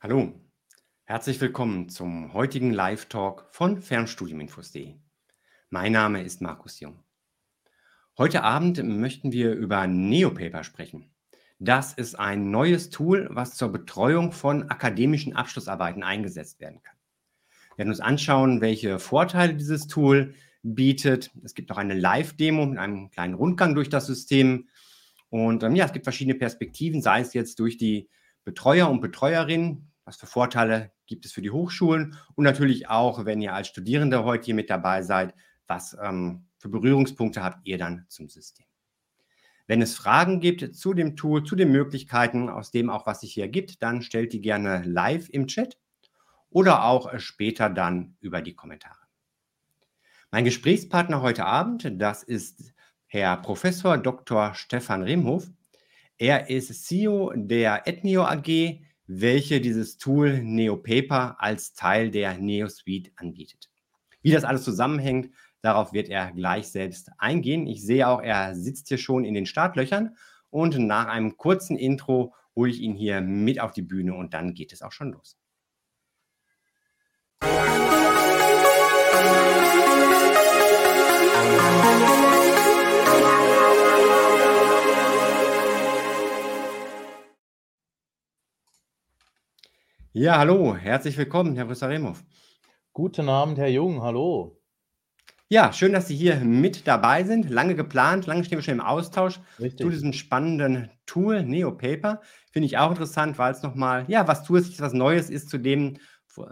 Hallo, herzlich willkommen zum heutigen Live-Talk von Fernstudiuminfos.de. Mein Name ist Markus Jung. Heute Abend möchten wir über Neopaper sprechen. Das ist ein neues Tool, was zur Betreuung von akademischen Abschlussarbeiten eingesetzt werden kann. Wir werden uns anschauen, welche Vorteile dieses Tool bietet. Es gibt auch eine Live-Demo mit einem kleinen Rundgang durch das System. Und ähm, ja, es gibt verschiedene Perspektiven, sei es jetzt durch die Betreuer und Betreuerinnen, was für Vorteile gibt es für die Hochschulen und natürlich auch, wenn ihr als Studierende heute hier mit dabei seid, was ähm, für Berührungspunkte habt ihr dann zum System. Wenn es Fragen gibt zu dem Tool, zu den Möglichkeiten, aus dem auch was sich hier gibt, dann stellt die gerne live im Chat oder auch äh, später dann über die Kommentare. Mein Gesprächspartner heute Abend, das ist Herr Professor Dr. Stefan Remhoff. Er ist CEO der Ethnio AG, welche dieses Tool NeoPaper als Teil der NeoSuite anbietet. Wie das alles zusammenhängt, darauf wird er gleich selbst eingehen. Ich sehe auch, er sitzt hier schon in den Startlöchern und nach einem kurzen Intro hole ich ihn hier mit auf die Bühne und dann geht es auch schon los. Ja, hallo, herzlich willkommen, Herr Professor Remhoff. Guten Abend, Herr Jung, hallo. Ja, schön, dass Sie hier mit dabei sind. Lange geplant, lange stehen wir schon im Austausch Richtig. zu diesem spannenden Tool NeoPaper. Finde ich auch interessant, weil es nochmal, ja, was zusätzliches, was Neues ist zu dem,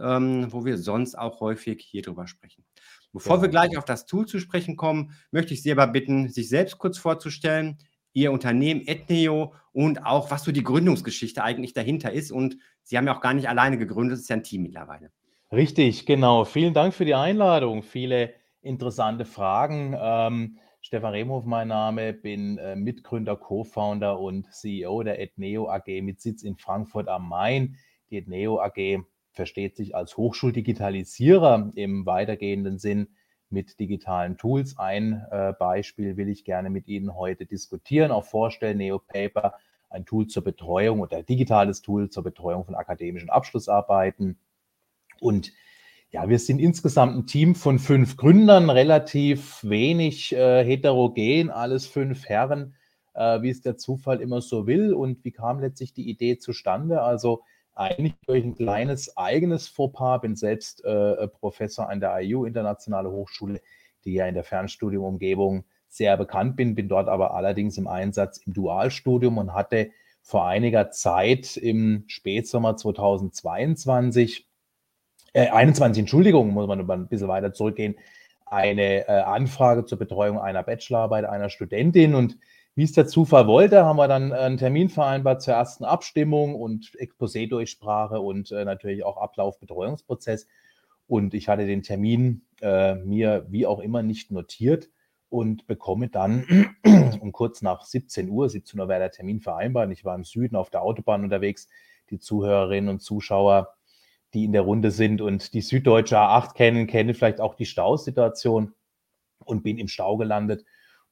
ähm, wo wir sonst auch häufig hier drüber sprechen. Bevor ja. wir gleich auf das Tool zu sprechen kommen, möchte ich Sie aber bitten, sich selbst kurz vorzustellen, Ihr Unternehmen Ethneo und auch, was so die Gründungsgeschichte eigentlich dahinter ist. Und Sie haben ja auch gar nicht alleine gegründet, es ist ja ein Team mittlerweile. Richtig, genau. Vielen Dank für die Einladung. Viele interessante Fragen. Ähm, Stefan Remhoff, mein Name, bin äh, Mitgründer, Co-Founder und CEO der Ethneo AG mit Sitz in Frankfurt am Main. Die Ethneo AG versteht sich als Hochschuldigitalisierer im weitergehenden Sinn mit digitalen Tools. Ein äh, Beispiel will ich gerne mit Ihnen heute diskutieren, auch vorstellen. NeoPaper, ein Tool zur Betreuung oder digitales Tool zur Betreuung von akademischen Abschlussarbeiten. Und ja, wir sind insgesamt ein Team von fünf Gründern, relativ wenig äh, heterogen, alles fünf Herren, äh, wie es der Zufall immer so will. Und wie kam letztlich die Idee zustande? Also eigentlich durch ein kleines eigenes Fauxpas, bin selbst äh, Professor an der IU, Internationale Hochschule, die ja in der Fernstudiumumgebung sehr bekannt bin, bin dort aber allerdings im Einsatz im Dualstudium und hatte vor einiger Zeit im Spätsommer 2022, äh, 21, Entschuldigung, muss man ein bisschen weiter zurückgehen, eine äh, Anfrage zur Betreuung einer Bachelorarbeit einer Studentin. Und wie es der Zufall wollte, haben wir dann einen Termin vereinbart zur ersten Abstimmung und Exposé-Durchsprache und äh, natürlich auch Ablauf Betreuungsprozess. Und ich hatte den Termin äh, mir wie auch immer nicht notiert und bekomme dann um kurz nach 17 Uhr, 17 Uhr wäre der Termin vereinbart. Ich war im Süden auf der Autobahn unterwegs. Die Zuhörerinnen und Zuschauer, die in der Runde sind und die süddeutsche A8 kennen, kennen vielleicht auch die Stausituation und bin im Stau gelandet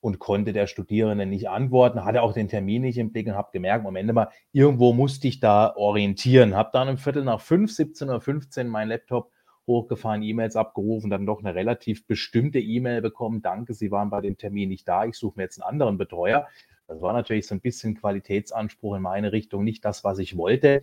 und konnte der Studierende nicht antworten, hatte auch den Termin nicht im Blick und habe gemerkt, Moment mal, irgendwo musste ich da orientieren. Habe dann um Viertel nach fünf, 17.15 Uhr mein Laptop hochgefahren, E-Mails abgerufen, dann doch eine relativ bestimmte E-Mail bekommen. Danke, Sie waren bei dem Termin nicht da. Ich suche mir jetzt einen anderen Betreuer. Das war natürlich so ein bisschen Qualitätsanspruch in meine Richtung, nicht das, was ich wollte.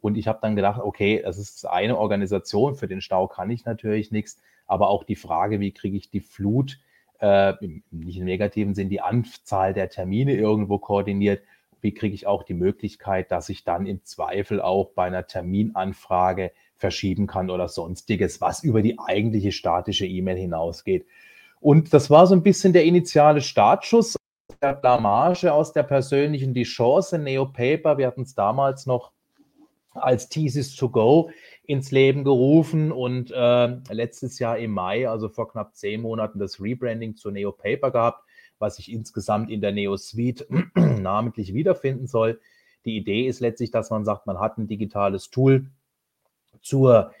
Und ich habe dann gedacht, okay, das ist eine Organisation, für den Stau kann ich natürlich nichts, aber auch die Frage, wie kriege ich die Flut äh, nicht im negativen Sinn, die Anzahl der Termine irgendwo koordiniert. Wie kriege ich auch die Möglichkeit, dass ich dann im Zweifel auch bei einer Terminanfrage verschieben kann oder sonstiges, was über die eigentliche statische E-Mail hinausgeht. Und das war so ein bisschen der initiale Startschuss der Blamage aus der persönlichen Die Chance Neo Paper. Wir hatten es damals noch als Thesis to Go ins Leben gerufen und äh, letztes Jahr im Mai, also vor knapp zehn Monaten, das Rebranding zur Neo Paper gehabt, was sich insgesamt in der Neo Suite namentlich wiederfinden soll. Die Idee ist letztlich, dass man sagt, man hat ein digitales Tool zur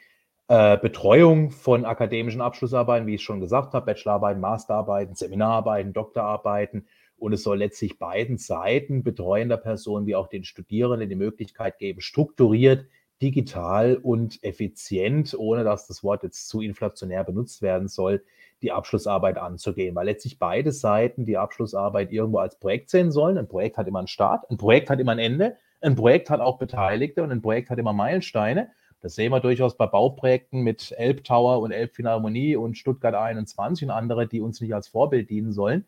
äh, Betreuung von akademischen Abschlussarbeiten, wie ich schon gesagt habe, Bachelorarbeiten, Masterarbeiten, Seminararbeiten, Doktorarbeiten. Und es soll letztlich beiden Seiten, betreuender Personen wie auch den Studierenden, die Möglichkeit geben, strukturiert digital und effizient, ohne dass das Wort jetzt zu inflationär benutzt werden soll, die Abschlussarbeit anzugehen, weil letztlich beide Seiten die Abschlussarbeit irgendwo als Projekt sehen sollen. Ein Projekt hat immer einen Start, ein Projekt hat immer ein Ende, ein Projekt hat auch Beteiligte und ein Projekt hat immer Meilensteine. Das sehen wir durchaus bei Bauprojekten mit Elbtower und Elbphilharmonie und Stuttgart 21 und andere, die uns nicht als Vorbild dienen sollen.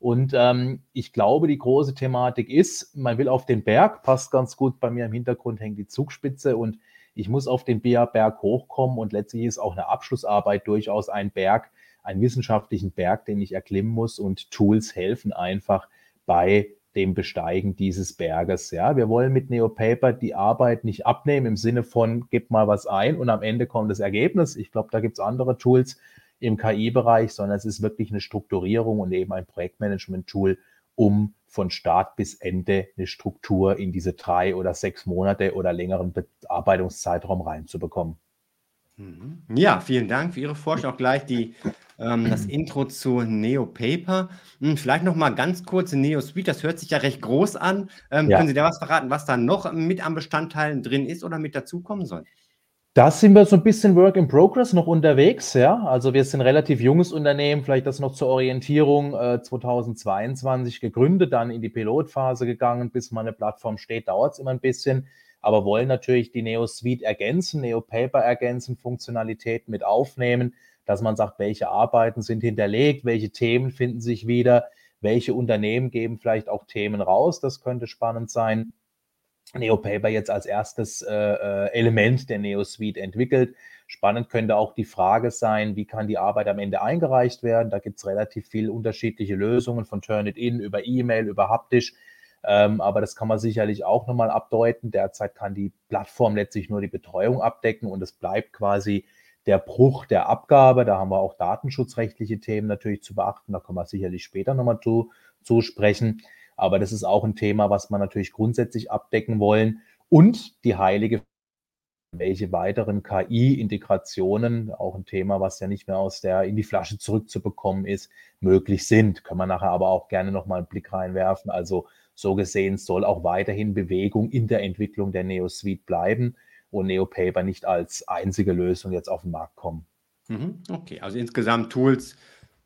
Und ähm, ich glaube, die große Thematik ist, man will auf den Berg, passt ganz gut, bei mir im Hintergrund hängt die Zugspitze und ich muss auf den Berg hochkommen und letztlich ist auch eine Abschlussarbeit durchaus ein Berg, einen wissenschaftlichen Berg, den ich erklimmen muss und Tools helfen einfach bei dem Besteigen dieses Berges. Ja, wir wollen mit NeoPaper die Arbeit nicht abnehmen im Sinne von, gib mal was ein und am Ende kommt das Ergebnis. Ich glaube, da gibt es andere Tools, im KI-Bereich, sondern es ist wirklich eine Strukturierung und eben ein Projektmanagement-Tool, um von Start bis Ende eine Struktur in diese drei oder sechs Monate oder längeren Bearbeitungszeitraum reinzubekommen. Mhm. Ja, vielen Dank für Ihre Vorstellung. Auch gleich die, ähm, das Intro zu NeoPaper. Hm, vielleicht noch mal ganz kurz NeoSuite. Das hört sich ja recht groß an. Ähm, ja. Können Sie da was verraten, was da noch mit an Bestandteilen drin ist oder mit dazukommen soll? Da sind wir so ein bisschen Work in Progress noch unterwegs, ja. Also wir sind ein relativ junges Unternehmen, vielleicht das noch zur Orientierung äh, 2022 gegründet, dann in die Pilotphase gegangen, bis mal eine Plattform steht, dauert es immer ein bisschen, aber wollen natürlich die Neo Suite ergänzen, Neo Paper ergänzen, Funktionalitäten mit aufnehmen, dass man sagt, welche Arbeiten sind hinterlegt, welche Themen finden sich wieder, welche Unternehmen geben vielleicht auch Themen raus, das könnte spannend sein. NeoPaper jetzt als erstes äh, äh, Element der NeoSuite entwickelt. Spannend könnte auch die Frage sein, wie kann die Arbeit am Ende eingereicht werden? Da gibt es relativ viele unterschiedliche Lösungen von Turnitin über E-Mail, über haptisch. Ähm, aber das kann man sicherlich auch nochmal abdeuten. Derzeit kann die Plattform letztlich nur die Betreuung abdecken und es bleibt quasi der Bruch der Abgabe. Da haben wir auch datenschutzrechtliche Themen natürlich zu beachten. Da kommen wir sicherlich später nochmal zu, zu sprechen. Aber das ist auch ein Thema, was man natürlich grundsätzlich abdecken wollen. Und die heilige welche weiteren KI-Integrationen, auch ein Thema, was ja nicht mehr aus der in die Flasche zurückzubekommen ist, möglich sind. Können wir nachher aber auch gerne nochmal einen Blick reinwerfen. Also so gesehen soll auch weiterhin Bewegung in der Entwicklung der NeoSuite bleiben und NeoPaper nicht als einzige Lösung jetzt auf den Markt kommen. Mhm. Okay, also insgesamt Tools,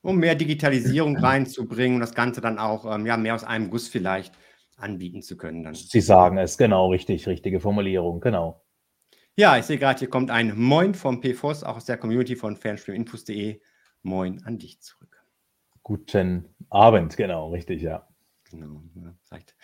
um mehr Digitalisierung reinzubringen und das Ganze dann auch ähm, ja, mehr aus einem Guss vielleicht anbieten zu können. Dann. Sie sagen es, genau, richtig, richtige Formulierung, genau. Ja, ich sehe gerade, hier kommt ein Moin vom PFOS, auch aus der Community von Fernstreaminfos.de. Moin an dich zurück. Guten Abend, genau, richtig, ja. Genau, ja, vielleicht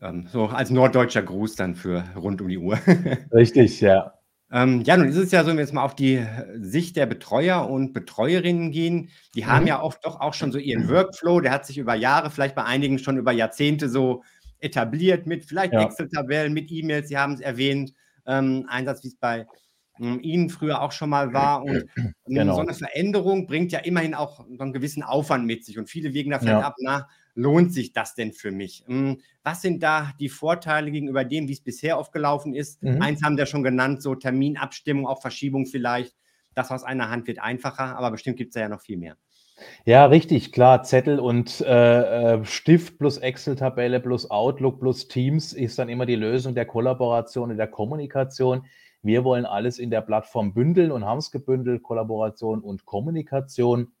ähm, so als norddeutscher Gruß dann für rund um die Uhr. richtig, ja. Ähm, ja, nun ist es ja so, wenn wir jetzt mal auf die Sicht der Betreuer und Betreuerinnen gehen, die haben mhm. ja oft doch auch schon so ihren Workflow, der hat sich über Jahre, vielleicht bei einigen schon über Jahrzehnte so etabliert mit vielleicht ja. Excel-Tabellen, mit E-Mails, Sie haben es erwähnt, ähm, Einsatz, wie es bei ähm, Ihnen früher auch schon mal war. Und genau. so eine Veränderung bringt ja immerhin auch so einen gewissen Aufwand mit sich und viele wegen da vielleicht ja. ab, na, lohnt sich das denn für mich? Hm, was sind da die Vorteile gegenüber dem, wie es bisher aufgelaufen ist? Mhm. Eins haben wir schon genannt, so Terminabstimmung, auch Verschiebung vielleicht. Das aus einer Hand wird einfacher, aber bestimmt gibt es da ja noch viel mehr. Ja, richtig, klar. Zettel und äh, äh, Stift plus Excel-Tabelle plus Outlook plus Teams ist dann immer die Lösung der Kollaboration und der Kommunikation. Wir wollen alles in der Plattform bündeln und haben es gebündelt, Kollaboration und Kommunikation.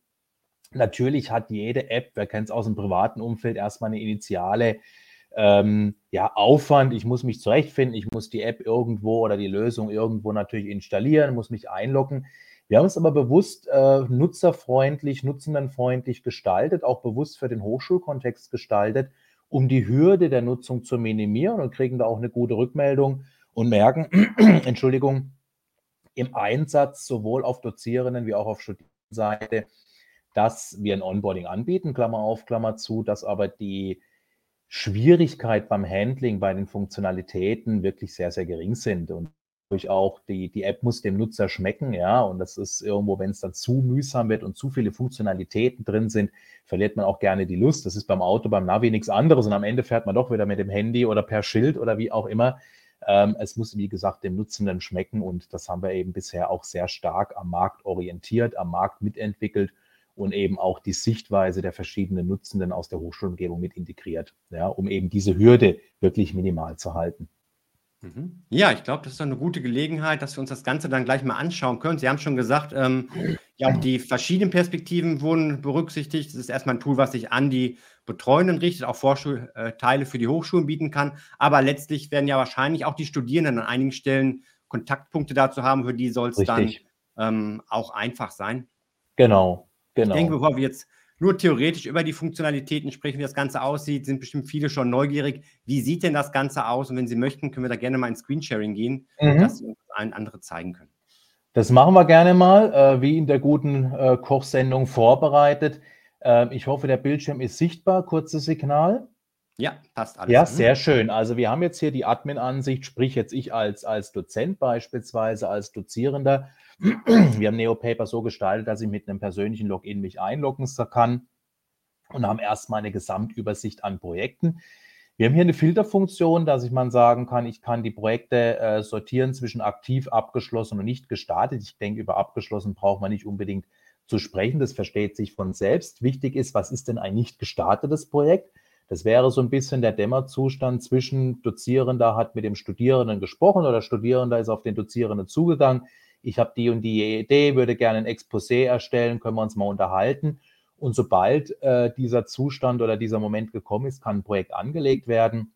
Natürlich hat jede App, wer kennt es aus dem privaten Umfeld, erstmal eine initiale ähm, ja, Aufwand. Ich muss mich zurechtfinden, ich muss die App irgendwo oder die Lösung irgendwo natürlich installieren, muss mich einloggen. Wir haben es aber bewusst äh, nutzerfreundlich, nutzendenfreundlich gestaltet, auch bewusst für den Hochschulkontext gestaltet, um die Hürde der Nutzung zu minimieren und kriegen da auch eine gute Rückmeldung und merken, Entschuldigung, im Einsatz sowohl auf Dozierenden wie auch auf Studierendenseite dass wir ein Onboarding anbieten, Klammer auf, Klammer zu, dass aber die Schwierigkeit beim Handling, bei den Funktionalitäten wirklich sehr, sehr gering sind und durch auch die, die App muss dem Nutzer schmecken, ja, und das ist irgendwo, wenn es dann zu mühsam wird und zu viele Funktionalitäten drin sind, verliert man auch gerne die Lust. Das ist beim Auto, beim Navi nichts anderes und am Ende fährt man doch wieder mit dem Handy oder per Schild oder wie auch immer. Ähm, es muss, wie gesagt, dem Nutzenden schmecken und das haben wir eben bisher auch sehr stark am Markt orientiert, am Markt mitentwickelt und eben auch die Sichtweise der verschiedenen Nutzenden aus der Hochschulumgebung mit integriert, ja, um eben diese Hürde wirklich minimal zu halten. Mhm. Ja, ich glaube, das ist eine gute Gelegenheit, dass wir uns das Ganze dann gleich mal anschauen können. Sie haben schon gesagt, ähm, ja, die verschiedenen Perspektiven wurden berücksichtigt. Es ist erstmal ein Tool, was sich an die Betreuenden richtet, auch Vorteile für die Hochschulen bieten kann. Aber letztlich werden ja wahrscheinlich auch die Studierenden an einigen Stellen Kontaktpunkte dazu haben, für die soll es dann ähm, auch einfach sein. Genau, genau. Ich denke, bevor wir jetzt nur theoretisch über die Funktionalitäten sprechen, wie das Ganze aussieht, sind bestimmt viele schon neugierig. Wie sieht denn das Ganze aus? Und wenn Sie möchten, können wir da gerne mal in Screensharing gehen, mhm. dass Sie uns ein andere zeigen können. Das machen wir gerne mal, äh, wie in der guten äh, Kochsendung vorbereitet. Äh, ich hoffe, der Bildschirm ist sichtbar. Kurzes Signal. Ja, passt alles. Ja, sehr schön. Also wir haben jetzt hier die Admin-Ansicht, sprich jetzt ich als, als Dozent beispielsweise, als Dozierender wir haben NeoPaper so gestaltet, dass ich mit einem persönlichen Login mich einloggen kann und haben erstmal eine Gesamtübersicht an Projekten. Wir haben hier eine Filterfunktion, dass ich mal sagen kann, ich kann die Projekte äh, sortieren zwischen aktiv, abgeschlossen und nicht gestartet. Ich denke, über abgeschlossen braucht man nicht unbedingt zu sprechen. Das versteht sich von selbst. Wichtig ist, was ist denn ein nicht gestartetes Projekt? Das wäre so ein bisschen der Dämmerzustand zwischen Dozierender hat mit dem Studierenden gesprochen oder Studierender ist auf den Dozierenden zugegangen ich habe die und die Idee, würde gerne ein Exposé erstellen, können wir uns mal unterhalten. Und sobald äh, dieser Zustand oder dieser Moment gekommen ist, kann ein Projekt angelegt werden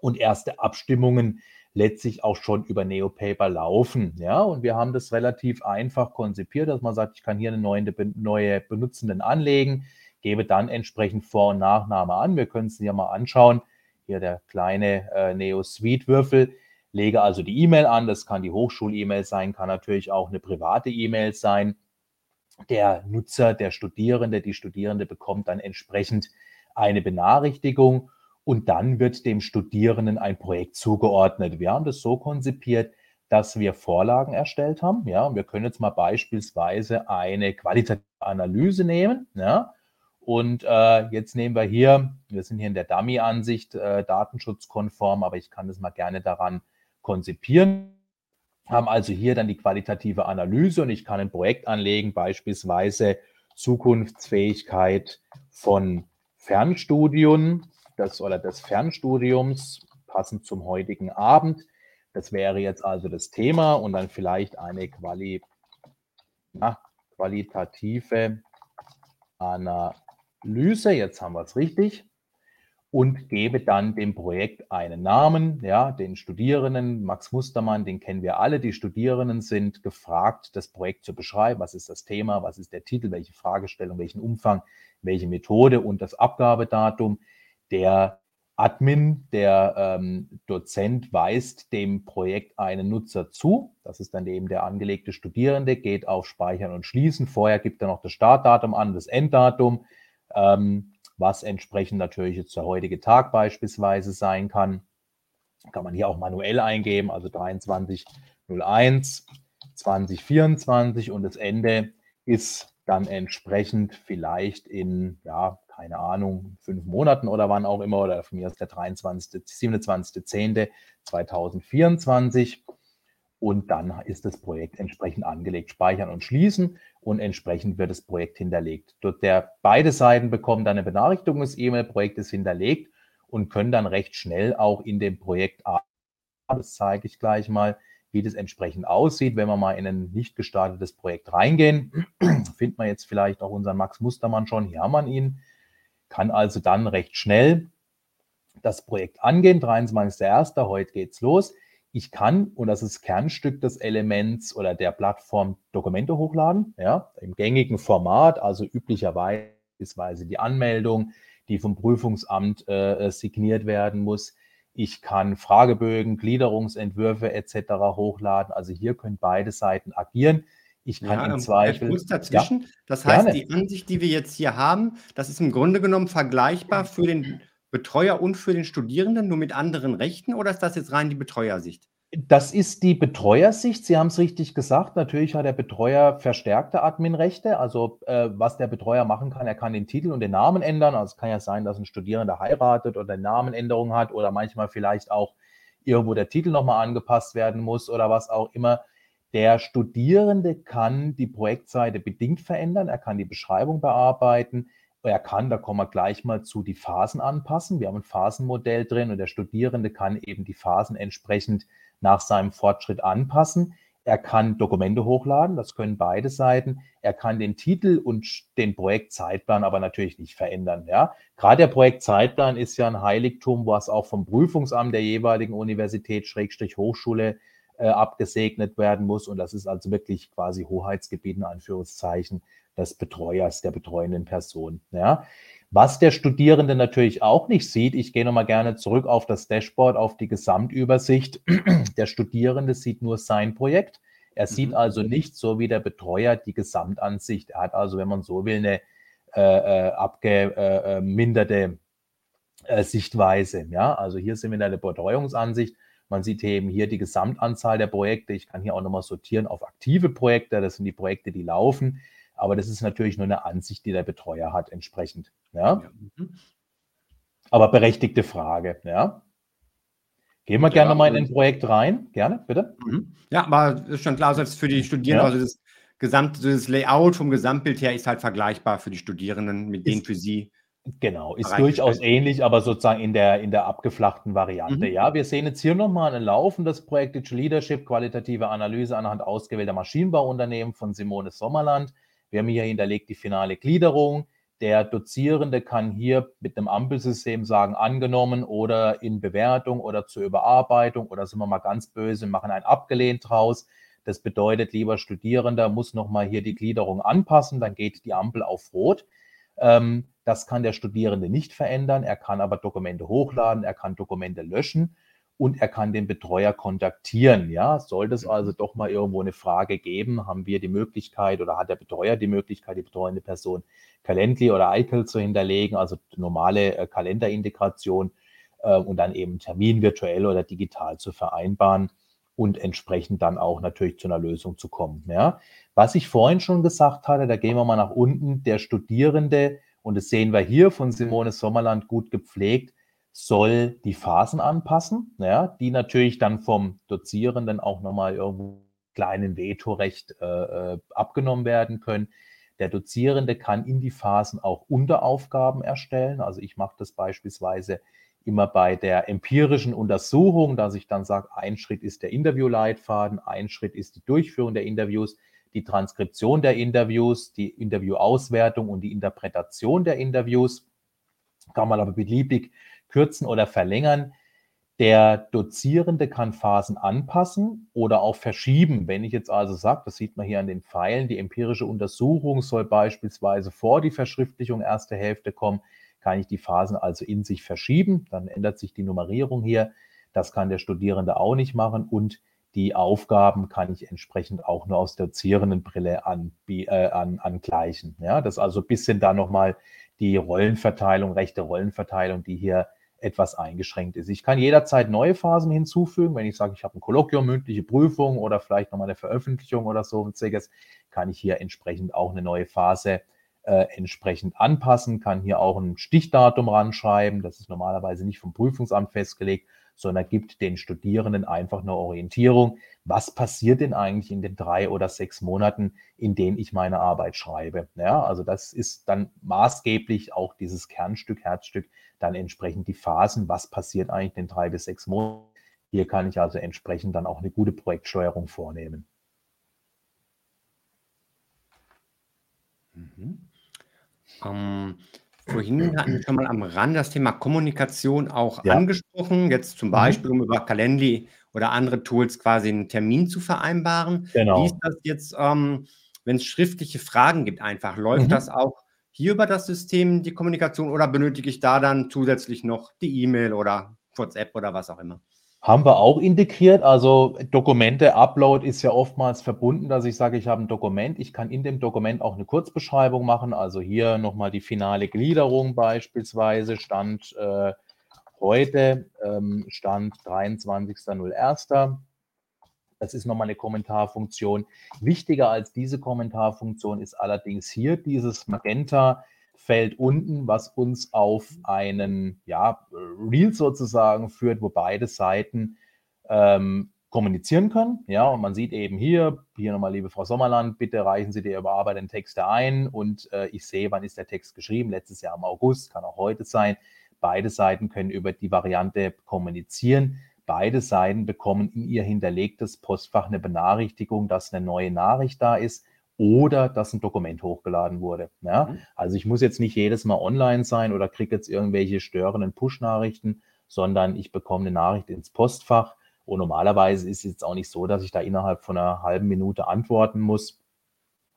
und erste Abstimmungen letztlich auch schon über NeoPaper laufen. Ja, und wir haben das relativ einfach konzipiert, dass man sagt, ich kann hier eine neue, neue Benutzenden anlegen, gebe dann entsprechend Vor- und Nachname an. Wir können es hier mal anschauen. Hier der kleine äh, Neo Suite Würfel lege also die E-Mail an. Das kann die Hochschul-E-Mail sein, kann natürlich auch eine private E-Mail sein. Der Nutzer, der Studierende, die Studierende bekommt dann entsprechend eine Benachrichtigung und dann wird dem Studierenden ein Projekt zugeordnet. Wir haben das so konzipiert, dass wir Vorlagen erstellt haben. Ja, wir können jetzt mal beispielsweise eine qualitative Analyse nehmen. Ja, und äh, jetzt nehmen wir hier, wir sind hier in der Dummy-Ansicht äh, datenschutzkonform, aber ich kann das mal gerne daran konzipieren, haben also hier dann die qualitative Analyse und ich kann ein Projekt anlegen, beispielsweise Zukunftsfähigkeit von Fernstudien das, oder des Fernstudiums, passend zum heutigen Abend. Das wäre jetzt also das Thema und dann vielleicht eine Quali, na, qualitative Analyse. Jetzt haben wir es richtig und gebe dann dem Projekt einen Namen, ja, den Studierenden, Max Mustermann, den kennen wir alle. Die Studierenden sind gefragt, das Projekt zu beschreiben. Was ist das Thema? Was ist der Titel? Welche Fragestellung? Welchen Umfang? Welche Methode und das Abgabedatum? Der Admin, der ähm, Dozent weist dem Projekt einen Nutzer zu. Das ist dann eben der angelegte Studierende, geht auf Speichern und Schließen. Vorher gibt er noch das Startdatum an, das Enddatum. Ähm, was entsprechend natürlich jetzt der heutige Tag beispielsweise sein kann. Kann man hier auch manuell eingeben, also 23.01 2024 und das Ende ist dann entsprechend vielleicht in, ja, keine Ahnung, fünf Monaten oder wann auch immer, oder von mir ist der 23., 27.10.2024 und dann ist das Projekt entsprechend angelegt. Speichern und schließen und entsprechend wird das Projekt hinterlegt. Dort der, beide Seiten bekommen dann eine Benachrichtigung, das E-Mail-Projekt ist hinterlegt und können dann recht schnell auch in dem Projekt das zeige ich gleich mal, wie das entsprechend aussieht. Wenn wir mal in ein nicht gestartetes Projekt reingehen, findet man jetzt vielleicht auch unseren Max Mustermann schon, hier haben wir ihn, kann also dann recht schnell das Projekt angehen, 23.01., heute geht's los ich kann, und das ist Kernstück des Elements oder der Plattform, Dokumente hochladen, ja, im gängigen Format, also üblicherweise die Anmeldung, die vom Prüfungsamt äh, signiert werden muss. Ich kann Fragebögen, Gliederungsentwürfe etc. hochladen. Also hier können beide Seiten agieren. Ich kann ja, im ähm, Zweifel. Kurz dazwischen. Ja, das heißt, gerne. die Ansicht, die wir jetzt hier haben, das ist im Grunde genommen vergleichbar für den Betreuer und für den Studierenden, nur mit anderen Rechten oder ist das jetzt rein die Betreuersicht? Das ist die Betreuersicht. Sie haben es richtig gesagt. Natürlich hat der Betreuer verstärkte Adminrechte. Also äh, was der Betreuer machen kann, er kann den Titel und den Namen ändern. Also es kann ja sein, dass ein Studierender heiratet oder eine Namenänderung hat oder manchmal vielleicht auch irgendwo der Titel nochmal angepasst werden muss oder was auch immer. Der Studierende kann die Projektseite bedingt verändern. Er kann die Beschreibung bearbeiten Er kann, da kommen wir gleich mal zu, die Phasen anpassen. Wir haben ein Phasenmodell drin und der Studierende kann eben die Phasen entsprechend nach seinem Fortschritt anpassen. Er kann Dokumente hochladen, das können beide Seiten. Er kann den Titel und den Projektzeitplan aber natürlich nicht verändern. Ja? Gerade der Projektzeitplan ist ja ein Heiligtum, was auch vom Prüfungsamt der jeweiligen Universität Schrägstrich Hochschule äh, abgesegnet werden muss. Und das ist also wirklich quasi Hoheitsgebiet in Anführungszeichen des Betreuers, der betreuenden Person. Ja? Was der Studierende natürlich auch nicht sieht, ich gehe nochmal gerne zurück auf das Dashboard, auf die Gesamtübersicht. Der Studierende sieht nur sein Projekt. Er sieht mhm. also nicht so wie der Betreuer die Gesamtansicht. Er hat also, wenn man so will, eine äh, äh abgeminderte äh, Sichtweise. Ja, also hier sind wir in der Betreuungsansicht. Man sieht eben hier die Gesamtanzahl der Projekte. Ich kann hier auch nochmal sortieren auf aktive Projekte. Das sind die Projekte, die laufen. Aber das ist natürlich nur eine Ansicht, die der Betreuer hat entsprechend. Ja? ja. Mhm. Aber berechtigte Frage, ja. Gehen wir ja, gerne mal in ein Projekt rein. Gerne, bitte. Mhm. Ja, aber ist schon klar, also für die Studierenden, ja. also das gesamte das Layout vom Gesamtbild her ist halt vergleichbar für die Studierenden mit denen für sie. Genau, ist durchaus ähnlich, aber sozusagen in der, in der abgeflachten Variante. Mhm. Ja, wir sehen jetzt hier nochmal ein laufendes Projekt Digital Leadership, qualitative Analyse anhand ausgewählter Maschinenbauunternehmen von Simone Sommerland. Wir haben hier hinterlegt die finale Gliederung. Der Dozierende kann hier mit einem Ampelsystem sagen, angenommen oder in Bewertung oder zur Überarbeitung oder sind wir mal ganz böse, machen ein abgelehnt draus. Das bedeutet, lieber Studierender muss nochmal hier die Gliederung anpassen, dann geht die Ampel auf Rot. Ähm, das kann der Studierende nicht verändern. Er kann aber Dokumente hochladen, er kann Dokumente löschen und er kann den Betreuer kontaktieren. Ja, sollte es also doch mal irgendwo eine Frage geben, haben wir die Möglichkeit oder hat der Betreuer die Möglichkeit, die betreuende Person Calendly oder iCal zu hinterlegen, also normale äh, Kalenderintegration äh, und dann eben Termin virtuell oder digital zu vereinbaren und entsprechend dann auch natürlich zu einer Lösung zu kommen. Ja, was ich vorhin schon gesagt hatte, da gehen wir mal nach unten, der Studierende, und das sehen wir hier von Simone Sommerland gut gepflegt, soll die Phasen anpassen, ja, die natürlich dann vom Dozierenden auch nochmal irgendwo kleinen Vetorecht äh, äh, abgenommen werden können. Der Dozierende kann in die Phasen auch Unteraufgaben erstellen. Also ich mache das beispielsweise immer bei der empirischen Untersuchung, dass ich dann sage, ein Schritt ist der Interviewleitfaden, ein Schritt ist die Durchführung der Interviews, die Transkription der Interviews, die Interviewauswertung und die Interpretation der Interviews. Kann man aber beliebig kürzen oder verlängern. Der Dozierende kann Phasen anpassen oder auch verschieben. Wenn ich jetzt also sage, das sieht man hier an den Pfeilen, die empirische Untersuchung soll beispielsweise vor die Verschriftlichung erste Hälfte kommen, kann ich die Phasen also in sich verschieben. Dann ändert sich die Nummerierung hier. Das kann der Studierende auch nicht machen. Und die Aufgaben kann ich entsprechend auch nur aus der Dozierendenbrille an, äh, an, angleichen. Ja, das ist also ein bisschen da nochmal die Rollenverteilung, rechte Rollenverteilung, die hier etwas eingeschränkt ist. Ich kann jederzeit neue Phasen hinzufügen. Wenn ich sage, ich habe ein Kolloquium, mündliche Prüfung oder vielleicht nochmal eine Veröffentlichung oder so, kann ich hier entsprechend auch eine neue Phase äh, entsprechend anpassen, kann hier auch ein Stichdatum ranschreiben. Das ist normalerweise nicht vom Prüfungsamt festgelegt, sondern gibt den Studierenden einfach eine Orientierung. Was passiert denn eigentlich in den drei oder sechs Monaten, in denen ich meine Arbeit schreibe? Ja, also das ist dann maßgeblich auch dieses Kernstück, Herzstück, dann entsprechend die Phasen. Was passiert eigentlich in den drei bis sechs Monaten? Hier kann ich also entsprechend dann auch eine gute Projektsteuerung vornehmen. Mhm. Ähm, Vorhin hatten wir schon mal am Rand das Thema Kommunikation auch ja. angesprochen. Jetzt zum mhm. Beispiel, um über Calendly oder andere Tools quasi einen Termin zu vereinbaren. Genau. Wie ist das jetzt, ähm, wenn es schriftliche Fragen gibt, einfach? Läuft mhm. das auch hier über das System, die Kommunikation, oder benötige ich da dann zusätzlich noch die E-Mail oder WhatsApp oder was auch immer? Haben wir auch integriert. Also Dokumente-Upload ist ja oftmals verbunden, dass ich sage, ich habe ein Dokument. Ich kann in dem Dokument auch eine Kurzbeschreibung machen. Also hier nochmal die finale Gliederung beispielsweise. Stand äh, heute, ähm, Stand 23.01. Das ist nochmal eine Kommentarfunktion. Wichtiger als diese Kommentarfunktion ist allerdings hier dieses Magenta Feld unten, was uns auf einen ja, Reel sozusagen führt, wo beide Seiten ähm, kommunizieren können. Ja, und man sieht eben hier, hier nochmal, liebe Frau Sommerland, bitte reichen Sie die überarbeiteten Texte ein und äh, ich sehe, wann ist der Text geschrieben. Letztes Jahr im August, kann auch heute sein. Beide Seiten können über die Variante kommunizieren. Beide Seiten bekommen in ihr hinterlegtes Postfach eine Benachrichtigung, dass eine neue Nachricht da ist oder dass ein Dokument hochgeladen wurde. Ja? Mhm. Also ich muss jetzt nicht jedes Mal online sein oder kriege jetzt irgendwelche störenden Push-Nachrichten, sondern ich bekomme eine Nachricht ins Postfach. Und normalerweise ist es jetzt auch nicht so, dass ich da innerhalb von einer halben Minute antworten muss.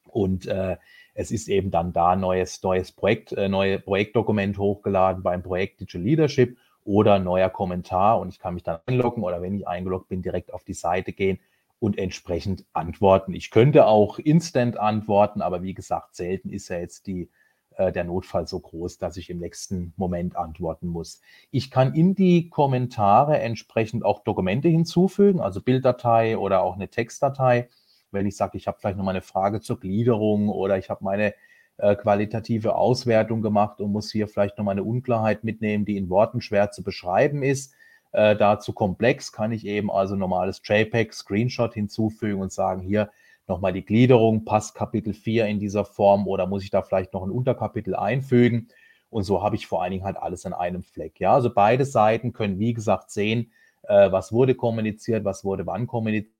Und äh, es ist eben dann da neues, neues Projekt, äh, neue Projektdokument hochgeladen beim Projekt Digital Leadership oder neuer Kommentar und ich kann mich dann einloggen oder wenn ich eingeloggt bin, direkt auf die Seite gehen und entsprechend antworten. Ich könnte auch instant antworten, aber wie gesagt, selten ist ja jetzt die, äh, der Notfall so groß, dass ich im nächsten Moment antworten muss. Ich kann in die Kommentare entsprechend auch Dokumente hinzufügen, also Bilddatei oder auch eine Textdatei. Wenn ich sage, ich habe vielleicht noch mal eine Frage zur Gliederung oder ich habe meine äh, qualitative Auswertung gemacht und muss hier vielleicht nochmal eine Unklarheit mitnehmen, die in Worten schwer zu beschreiben ist. Äh, dazu komplex kann ich eben also normales JPEG, Screenshot hinzufügen und sagen, hier nochmal die Gliederung, passt Kapitel 4 in dieser Form oder muss ich da vielleicht noch ein Unterkapitel einfügen? Und so habe ich vor allen Dingen halt alles an einem Fleck. Ja, also beide Seiten können, wie gesagt, sehen, äh, was wurde kommuniziert, was wurde wann kommuniziert